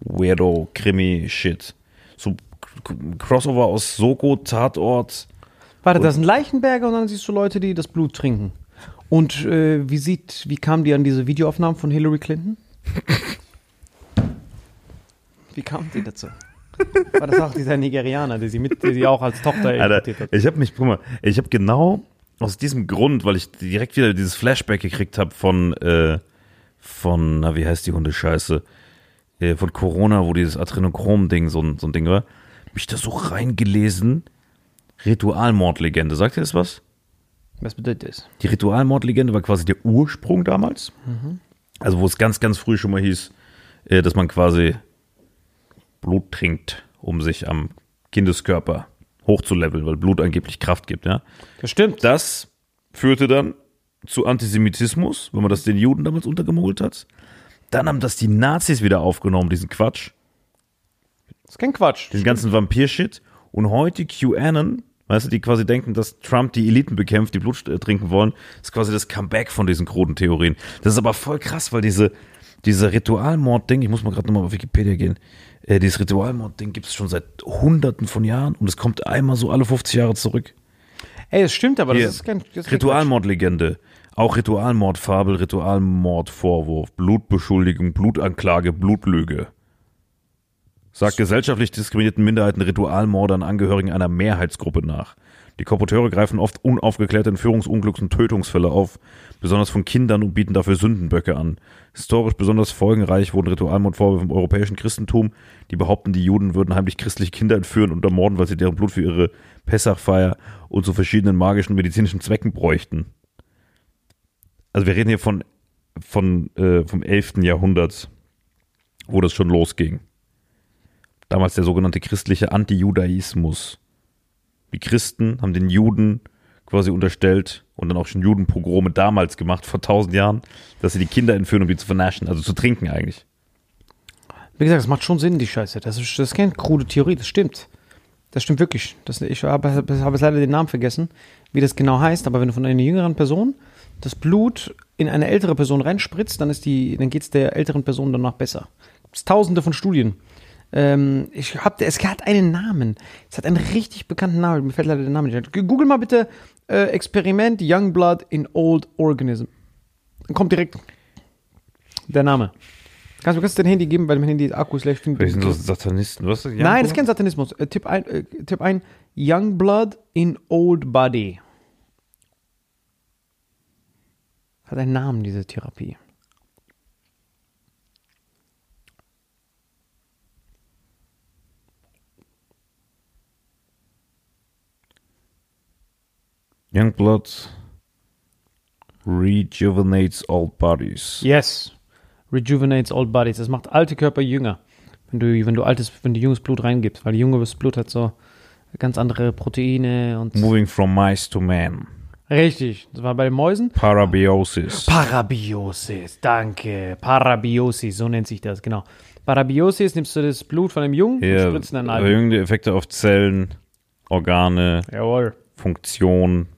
Weirdo, Krimi-Shit. So K- Crossover aus Soko, Tatort.
Warte, das sind Leichenberger und dann siehst du Leute, die das Blut trinken. Und äh, wie sieht, wie kamen die an diese Videoaufnahmen von Hillary Clinton? Wie kamen die dazu? War das auch dieser Nigerianer, der sie mit, der sie auch als Tochter importiert hat?
ich habe mich, guck mal, ich habe genau aus diesem Grund, weil ich direkt wieder dieses Flashback gekriegt habe von, äh, von, na, wie heißt die Hundescheiße, äh, von Corona, wo dieses Adrenochrom-Ding so, ein- so ein Ding war, hab ich da so reingelesen. Ritualmordlegende, sagt ihr das was?
Was bedeutet das?
Die Ritualmordlegende war quasi der Ursprung damals. Also wo es ganz, ganz früh schon mal hieß, äh, dass man quasi Blut trinkt, um sich am Kindeskörper hochzuleveln, weil Blut angeblich Kraft gibt, ja.
Das stimmt.
Das führte dann zu Antisemitismus, wenn man das den Juden damals untergemogelt hat. Dann haben das die Nazis wieder aufgenommen, diesen Quatsch,
Das ist kein Quatsch.
den ganzen Vampir-Shit. Und heute QAnon, weißt du, die quasi denken, dass Trump die Eliten bekämpft, die Blut äh, trinken wollen, ist quasi das Comeback von diesen kruden Theorien. Das ist aber voll krass, weil diese, diese Ritualmord-Ding, ich muss mal gerade nochmal auf Wikipedia gehen, äh, dieses Ritualmord-Ding gibt es schon seit hunderten von Jahren und es kommt einmal so alle 50 Jahre zurück.
Ey, das stimmt, aber
Hier.
das ist kein,
Ritualmordlegende. Auch Ritualmordfabel, Ritualmordvorwurf, Blutbeschuldigung, Blutanklage, Blutlüge. Sagt gesellschaftlich diskriminierten Minderheiten Ritualmorde an Angehörigen einer Mehrheitsgruppe nach. Die Korporateure greifen oft unaufgeklärte Entführungsunglücks- und Tötungsfälle auf, besonders von Kindern und bieten dafür Sündenböcke an. Historisch besonders folgenreich wurden Ritualmordvorwürfe im europäischen Christentum, die behaupten, die Juden würden heimlich christliche Kinder entführen und ermorden, weil sie deren Blut für ihre Pessachfeier und zu verschiedenen magischen medizinischen Zwecken bräuchten. Also wir reden hier von, von äh, vom 11. Jahrhundert, wo das schon losging. Damals der sogenannte christliche Antijudaismus. Die Christen haben den Juden quasi unterstellt und dann auch schon Judenpogrome damals gemacht, vor tausend Jahren, dass sie die Kinder entführen, um die zu vernaschen, also zu trinken eigentlich.
Wie gesagt, das macht schon Sinn, die Scheiße. Das ist, das ist keine krude Theorie, das stimmt. Das stimmt wirklich. Das, ich habe, habe leider den Namen vergessen, wie das genau heißt, aber wenn du von einer jüngeren Person das Blut in eine ältere Person reinspritzt, dann, dann geht es der älteren Person danach besser. Es gibt tausende von Studien. Ähm, ich hab, es hat einen Namen. Es hat einen richtig bekannten Namen. Mir fällt leider der Name nicht. Google mal bitte äh, Experiment Young Blood in Old Organism. Dann kommt direkt der Name. Kannst du kannst dein Handy geben, weil mein Handy Akku ist leicht.
Wir sind so Satanisten, was?
Nein, das ist kein Satanismus. Äh, tipp, ein, äh, tipp ein Young Blood in Old Body. Hat einen Namen, diese Therapie.
Youngblood rejuvenates old bodies.
Yes. Rejuvenates old bodies. Das macht alte Körper jünger. Wenn du, wenn du altes, wenn du junges Blut reingibst, weil junges Blut hat so ganz andere Proteine und.
Moving from mice to man.
Richtig. Das war bei den Mäusen.
Parabiosis.
Parabiosis, danke. Parabiosis, so nennt sich das, genau. Parabiosis, nimmst du das Blut von einem Jungen und
Hier,
spritzt Alten.
erhöhende Effekte auf Zellen, Organe,
Jawohl.
Funktion.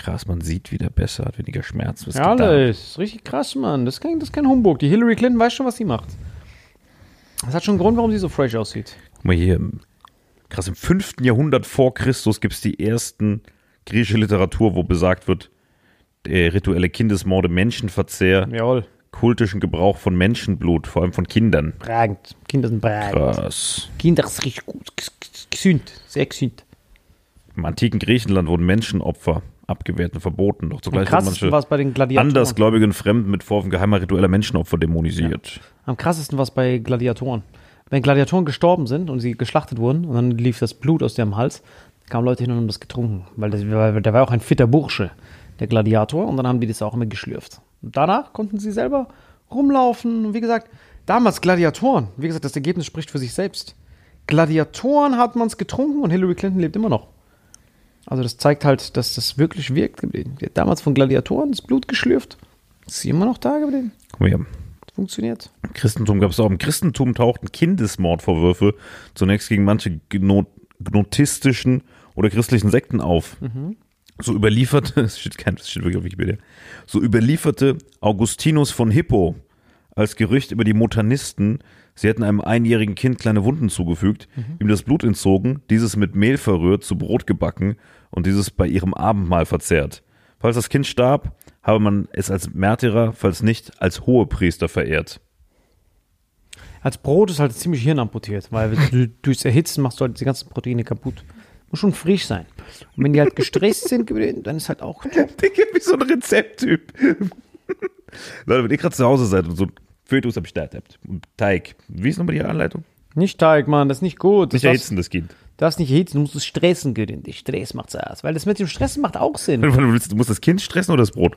Krass, man sieht wieder besser, hat weniger Schmerz. Was
Ja, alles. Richtig krass, Mann. Das ist, kein, das ist kein Humbug. Die Hillary Clinton weiß schon, was sie macht. Das hat schon einen Grund, warum sie so fresh aussieht.
Guck mal hier, krass, im 5. Jahrhundert vor Christus gibt es die ersten griechische Literatur, wo besagt wird, äh, rituelle Kindesmorde, Menschenverzehr,
Jawohl.
kultischen Gebrauch von Menschenblut, vor allem von Kindern.
Pragend. Kinder sind pragend.
Krass.
Kinder ist richtig gut. Ges- ges- Gesund. Sehr gesund.
Im antiken Griechenland wurden Menschenopfer abgewehrt und verboten. Doch
Am
zugleich
war
manche
es bei den Gladiatoren.
andersgläubigen Fremden mit Vorwürfen geheimer ritueller Menschenopfer dämonisiert.
Am krassesten war es bei Gladiatoren. Wenn Gladiatoren gestorben sind und sie geschlachtet wurden und dann lief das Blut aus deren Hals, kamen Leute hin und haben das getrunken. Weil, das, der war auch ein fitter Bursche, der Gladiator, und dann haben die das auch immer geschlürft. Und danach konnten sie selber rumlaufen. Und wie gesagt, damals Gladiatoren, wie gesagt, das Ergebnis spricht für sich selbst. Gladiatoren hat man es getrunken und Hillary Clinton lebt immer noch. Also das zeigt halt, dass das wirklich wirkt geblieben. Hat damals von Gladiatoren das Blut geschlürft. Ist sie immer noch da geblieben.
Guck mal hier.
Funktioniert.
Im Christentum gab es auch. Im Christentum tauchten Kindesmordvorwürfe zunächst gegen manche gno gnotistischen oder christlichen Sekten auf. So überlieferte, das steht, kein, das steht wirklich auf Wikipedia, so überlieferte Augustinus von Hippo als Gerücht über die Motanisten, sie hätten einem einjährigen Kind kleine Wunden zugefügt, ihm das Blut entzogen, dieses mit Mehl verrührt, zu Brot gebacken und dieses bei ihrem Abendmahl verzehrt. Falls das Kind starb, habe man es als Märtyrer, falls nicht, als Hohepriester verehrt.
Als Brot ist halt ziemlich hirnamputiert, weil du, durchs Erhitzen machst du halt die ganzen Proteine kaputt. Muss schon frisch sein. Und wenn die halt gestresst sind, dann ist halt auch.
Digga, wie so ein Rezepttyp. Leute, wenn ihr gerade zu Hause seid und so Fötus am Start habt Teig, wie ist nochmal die Anleitung?
Nicht Teig, Mann, das ist nicht gut. Das
Nicht
darfst,
erhitzen, das Kind.
Darfst nicht erhitzen, du musst es stressen, Görin. Die Stress macht's aus. Weil das mit dem Stressen macht auch Sinn.
Du willst- du musst das Kind stressen oder das Brot?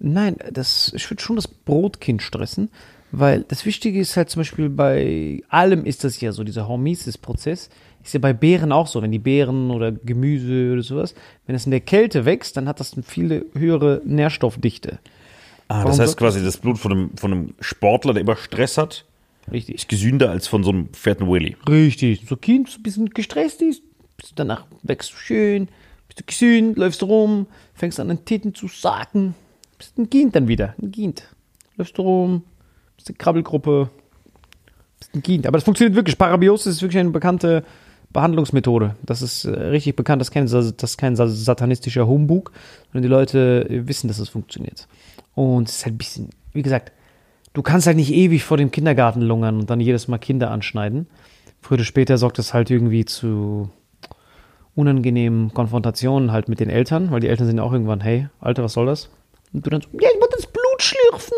Nein, das, ich würde schon das Brotkind stressen, weil das Wichtige ist halt zum Beispiel bei allem ist das ja so, dieser Hormesis-Prozess ist ja bei Beeren auch so, wenn die Beeren oder Gemüse oder sowas, wenn es in der Kälte wächst, dann hat das eine viel höhere Nährstoffdichte.
Ah,
Warum
das heißt quasi, das Blut von einem, von einem Sportler, der immer Stress hat,
Richtig.
ist gesünder als von so einem fetten Willy.
Richtig. So Kind, so ein bisschen gestresst ist, danach wächst du schön, bist du gesund, läufst rum, fängst an den Titten zu sacken, bist ein Kind dann wieder, ein Kind. Läufst du rum, bist eine Krabbelgruppe, bist ein Kind. Aber das funktioniert wirklich. Parabiosis ist wirklich eine bekannte Behandlungsmethode. Das ist äh, richtig bekannt, das ist, kein, das ist kein sa- satanistischer Humbug, sondern die Leute wissen, dass es funktioniert. Und es ist halt ein bisschen, wie gesagt, du kannst halt nicht ewig vor dem Kindergarten lungern und dann jedes Mal Kinder anschneiden. Früher oder später sorgt das halt irgendwie zu unangenehmen Konfrontationen halt mit den Eltern, weil die Eltern sind auch irgendwann, hey, Alter, was soll das? Und du dann so, ja, ich muss das Blut schlürfen.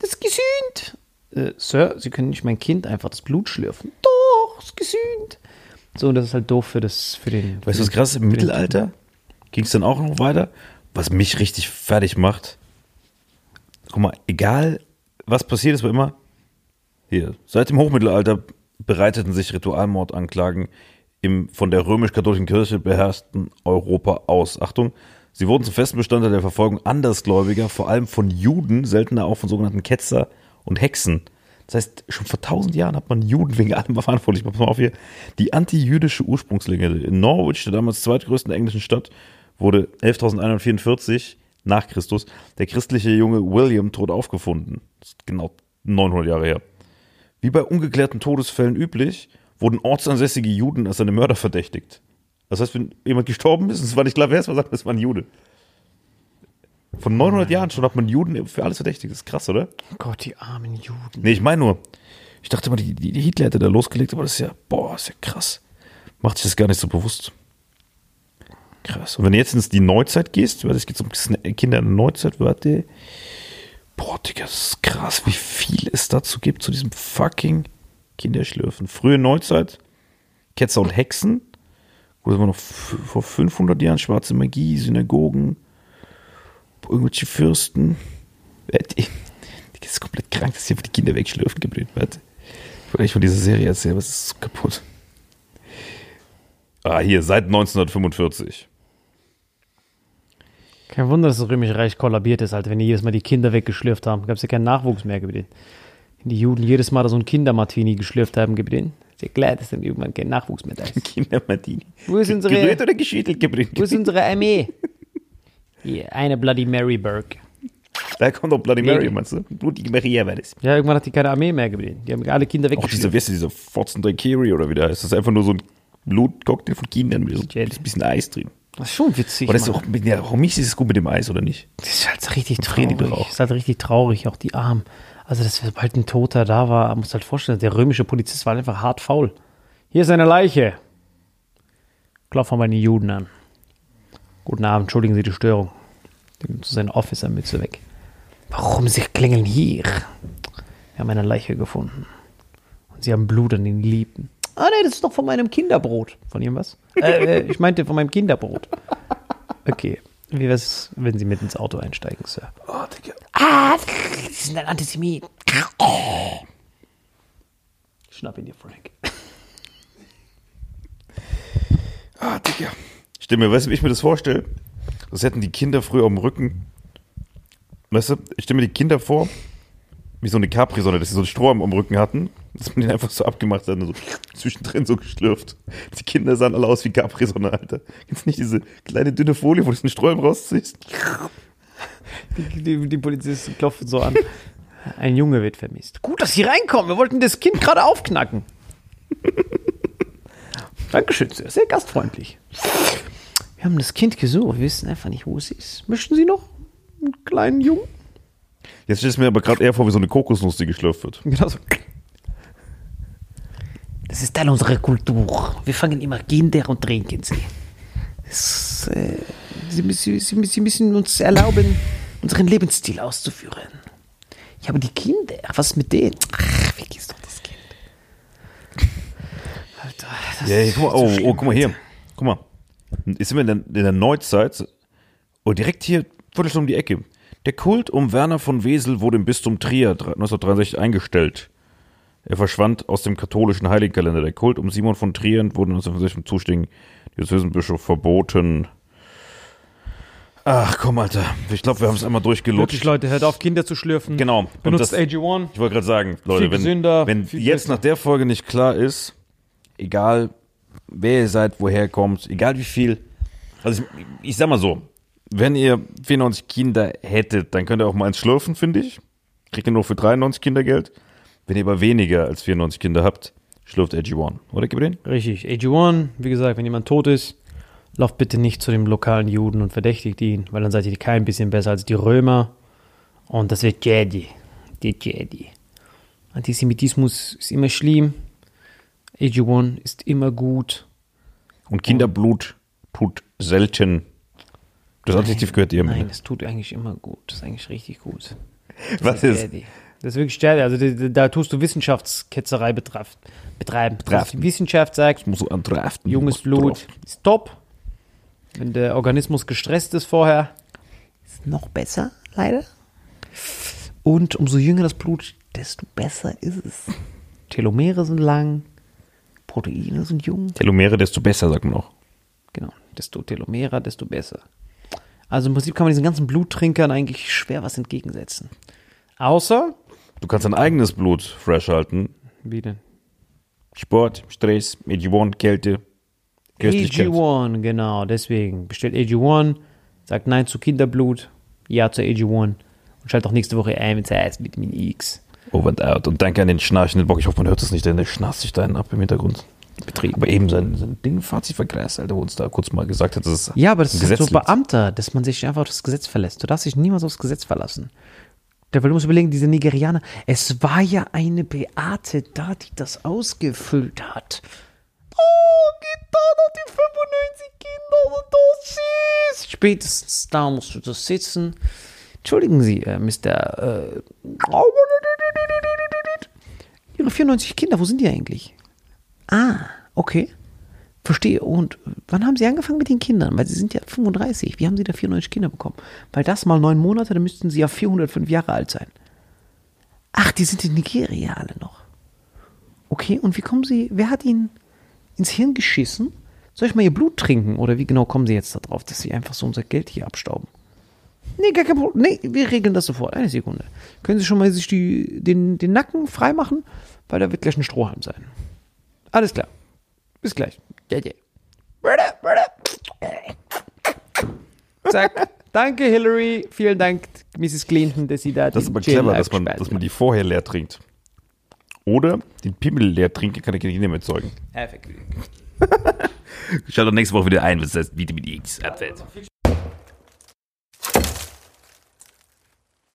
Das ist gesund. Äh, Sir, Sie können nicht mein Kind einfach das Blut schlürfen. Doch, ist gesund. So, und das ist halt doof für das, für den.
Weißt du, was krass? Im Mittelalter ging es dann auch noch weiter, was mich richtig fertig macht. Guck mal, egal was passiert ist, war immer hier. Seit dem Hochmittelalter bereiteten sich Ritualmordanklagen im von der römisch-katholischen Kirche beherrschten Europa aus. Achtung, sie wurden zum festen Bestandteil der Verfolgung Andersgläubiger, vor allem von Juden, seltener auch von sogenannten Ketzer und Hexen. Das heißt, schon vor tausend Jahren hat man Juden wegen allem verantwortlich. Pass mal auf hier. Die anti-jüdische Ursprungslegende in Norwich, der damals zweitgrößten englischen Stadt, wurde 11.144 nach Christus der christliche Junge William tot aufgefunden. Das ist genau 900 Jahre her. Wie bei ungeklärten Todesfällen üblich, wurden ortsansässige Juden als seine Mörder verdächtigt. Das heißt, wenn jemand gestorben ist, und es war nicht klar, wer es war, sagt es war ein Jude. Von 900 Jahren schon hat man Juden für alles verdächtigt. Das ist krass, oder?
Gott, die armen Juden.
Nee, ich meine nur, ich dachte immer, die, die, die Hitler hätte da losgelegt, aber das ist ja, boah, ist ja krass. Macht sich das gar nicht so bewusst. Krass. Und wenn du jetzt ins die Neuzeit gehst, warte, es geht um Kinder in der Neuzeit, warte. Boah, Digga, das ist krass, wie viel es dazu gibt, zu diesem fucking Kinderschlürfen. Frühe Neuzeit, Ketzer und Hexen. Oder war noch f- vor 500 Jahren schwarze Magie, Synagogen, irgendwelche Fürsten. Äh, Die, die ist komplett krank, dass sie einfach die Kinder wegschlürfen geblieben hat. Ich wollte eigentlich von dieser Serie erzählen, es ist so kaputt. Ah, hier, seit 1945.
Kein Wunder, dass das Römische Reich kollabiert ist, Alter, wenn die jedes Mal die Kinder weggeschlürft haben. Gab es ja keinen Nachwuchs mehr geblieben. Wenn die Juden jedes Mal so ein Kindermartini geschlürft haben geblieben. Ist ja klar, dass dann irgendwann kein Nachwuchs mehr da ist.
Kinder Martini.
Wo ist unsere-
Gerührt oder geschüttelt geblieben?
Wo ist unsere Armee? Hier, eine Bloody Mary Burke.
Da kommt doch Bloody Mary, meinst du? Blutige Maria war das.
Ja, irgendwann hat die keine Armee mehr geblieben. Die haben alle Kinder
dieser,
weggeschlürft.
wie heißt dieser Fotzen Daiquiri oder wie der heißt. Das ist einfach nur so ein Blutcocktail von Kindern mit so ein bisschen Eis drin.
Das ist schon witzig.
Aber das ist auch, der Homies ist es gut mit dem Eis, oder nicht?
Das ist halt richtig traurig. Das ist halt richtig traurig, auch die Armen. Also, dass sobald ein Toter da war, muss halt vorstellen, der römische Polizist war einfach hart faul. Hier ist eine Leiche. Klopfen wir mal die Juden an. Guten Abend, entschuldigen Sie die Störung. Der nimmt so seine Officer-Mütze weg. Warum Sie klingeln hier? Wir haben eine Leiche gefunden. Und Sie haben Blut an den Lippen. Ah, nee, das ist doch von meinem Kinderbrot. Von Ihrem was? äh, äh, ich meinte von meinem Kinderbrot. Okay. Wie wär's, wenn Sie mit ins Auto einsteigen, Sir?
Oh, Digga.
Ah, Sie sind ein Antisemit. Schnapp ihn dir, Frank.
Ah, Digga. Stimmt mir, weißt du, wie ich mir das vorstelle? Das hätten die Kinder früher am Rücken. Weißt du, ich stelle mir die Kinder vor, wie so eine Capri-Sonne, dass sie so einen Strohhalm am Rücken hatten, dass man den einfach so abgemacht hat und so zwischendrin so geschlürft. Die Kinder sahen alle aus wie Capri-Sonne, Alter. Gibt's nicht diese kleine dünne Folie, wo du den Strohhalm rausziehst?
Die, die, die Polizisten klopfen so an. Ein Junge wird vermisst. Gut, dass Sie reinkommen. Wir wollten das Kind gerade aufknacken. Dankeschön, Sir. Sehr gastfreundlich. Wir haben das Kind gesucht. Wir wissen einfach nicht, wo es ist. Möchten Sie noch einen kleinen Jungen?
Jetzt stell ich mir aber gerade eher vor, wie so eine Kokosnuss, die geschlürft wird.
Genau so. Das ist Teil unserer Kultur. Wir fangen immer Kinder und trinken sie. Das, äh, sie, müssen, sie, sie müssen uns erlauben, unseren Lebensstil auszuführen. Ja, aber die Kinder, was ist mit denen? Ach, vergiss doch das Kind. Alter, das
Ja, guck mal,
so
oh,
schlimm,
oh, guck mal hier. Guck mal. Jetzt sind wir in der, in der Neuzeit. Oh, direkt hier, Viertelstunde um die Ecke. Der Kult um Werner von Wesel wurde im Bistum Trier 1963 eingestellt. Er verschwand aus dem katholischen Heiligenkalender. Der Kult um Simon von Trier wurde 1965 vom zuständigen Diözesenbischof verboten. Ach komm, Alter. Ich glaube, wir haben es einmal durchgelutscht.
Wirklich, Leute, hört auf, Kinder zu schlürfen.
Genau.
Benutzt
das-
AG1.
Ich wollte gerade sagen, Leute, wenn,
gesünder,
wenn jetzt
besser.
nach der Folge nicht klar ist, egal wer ihr seid, woher ihr kommt, egal wie viel, also ich, ich sag mal so, wenn ihr 94 Kinder hättet, dann könnt ihr auch mal eins schlürfen, finde ich. Kriegt ihr nur für 93 Kinder Geld. Wenn ihr aber weniger als 94 Kinder habt, schlürft AG1. Oder, Gabriel?
Richtig, AG1, wie gesagt, wenn jemand tot ist, lauft bitte nicht zu dem lokalen Juden und verdächtigt ihn, weil dann seid ihr kein bisschen besser als die Römer. Und das wird Jedi. Die Jedi. Antisemitismus ist immer schlimm. AG1 ist immer gut.
Und Kinderblut tut selten. Das Adjektiv gehört ihr
Nein,
mir.
das tut eigentlich immer gut. Das ist eigentlich richtig gut.
Was ist?
Jedi. Das ist wirklich Jedi. Also da, da tust du Wissenschaftsketzerei betraf, betreiben.
Betrachten.
Die Wissenschaft sagt,
Muss so andraften.
Junges
Muss
Blut ist top. Wenn der Organismus gestresst ist vorher, ist noch besser, leider. Und umso jünger das Blut, desto besser ist es. Telomere sind lang, Proteine sind jung.
Telomere, desto besser, sagt man auch.
Genau, desto Telomere, desto besser. Also im Prinzip kann man diesen ganzen Bluttrinkern eigentlich schwer was entgegensetzen. Außer,
Du kannst dein eigenes Blut fresh halten.
wie denn?
Sport, Stress, AG1, Kälte, Köstlichkeit.
AG1, genau, deswegen. Bestellt AG1, sagt Nein zu Kinderblut, Ja zu AG1 und schaltet auch nächste Woche ein, es heißt Vitamin X.
Over and out. Und danke an den schnarchenden Bock. Ich hoffe, man hört das nicht, denn der schnarcht sich da einen ab im Hintergrund. Betrieb. Aber eben sein, sein Ding Fazit vergräst, Alter, wo uns da kurz mal gesagt hat, dass es
Ja, aber das ist so
Gesetz liegt.
Beamter, dass man sich einfach auf das Gesetz verlässt. Du darfst dich niemals aufs Gesetz verlassen. Der will muss überlegen, diese Nigerianer, es war ja eine Beate da, die das ausgefüllt hat. Oh, geht da noch die 95 Kinder und das ist. Spätestens da musst du das sitzen. Entschuldigen Sie, äh, Mr. Äh, Ihre 94 Kinder, wo sind die eigentlich? Ah, okay. Verstehe. Und wann haben Sie angefangen mit den Kindern? Weil Sie sind ja 35. Wie haben Sie da 94 Kinder bekommen? Weil das mal neun Monate, dann müssten Sie ja 405 Jahre alt sein. Ach, die sind in Nigeria alle noch. Okay, und wie kommen Sie, wer hat Ihnen ins Hirn geschissen? Soll ich mal Ihr Blut trinken? Oder wie genau kommen Sie jetzt darauf, dass Sie einfach so unser Geld hier abstauben? Nee, gar kein Problem. Nee, wir regeln das sofort. Eine Sekunde. Können Sie schon mal sich die, den, den Nacken freimachen? Weil da wird gleich ein Strohhalm sein. Alles klar. Bis gleich. Ja. Zack. Danke, Hillary. Vielen Dank, Mrs. Clinton, dass Sie da
Das ist aber clever, dass man, dass man die vorher leer trinkt. Oder den Pimmel leer trinken, kann der Kind nicht mehr erzeugen.
Perfekt.
Schalt doch nächste Woche wieder ein, was das Vitamin X abfällt.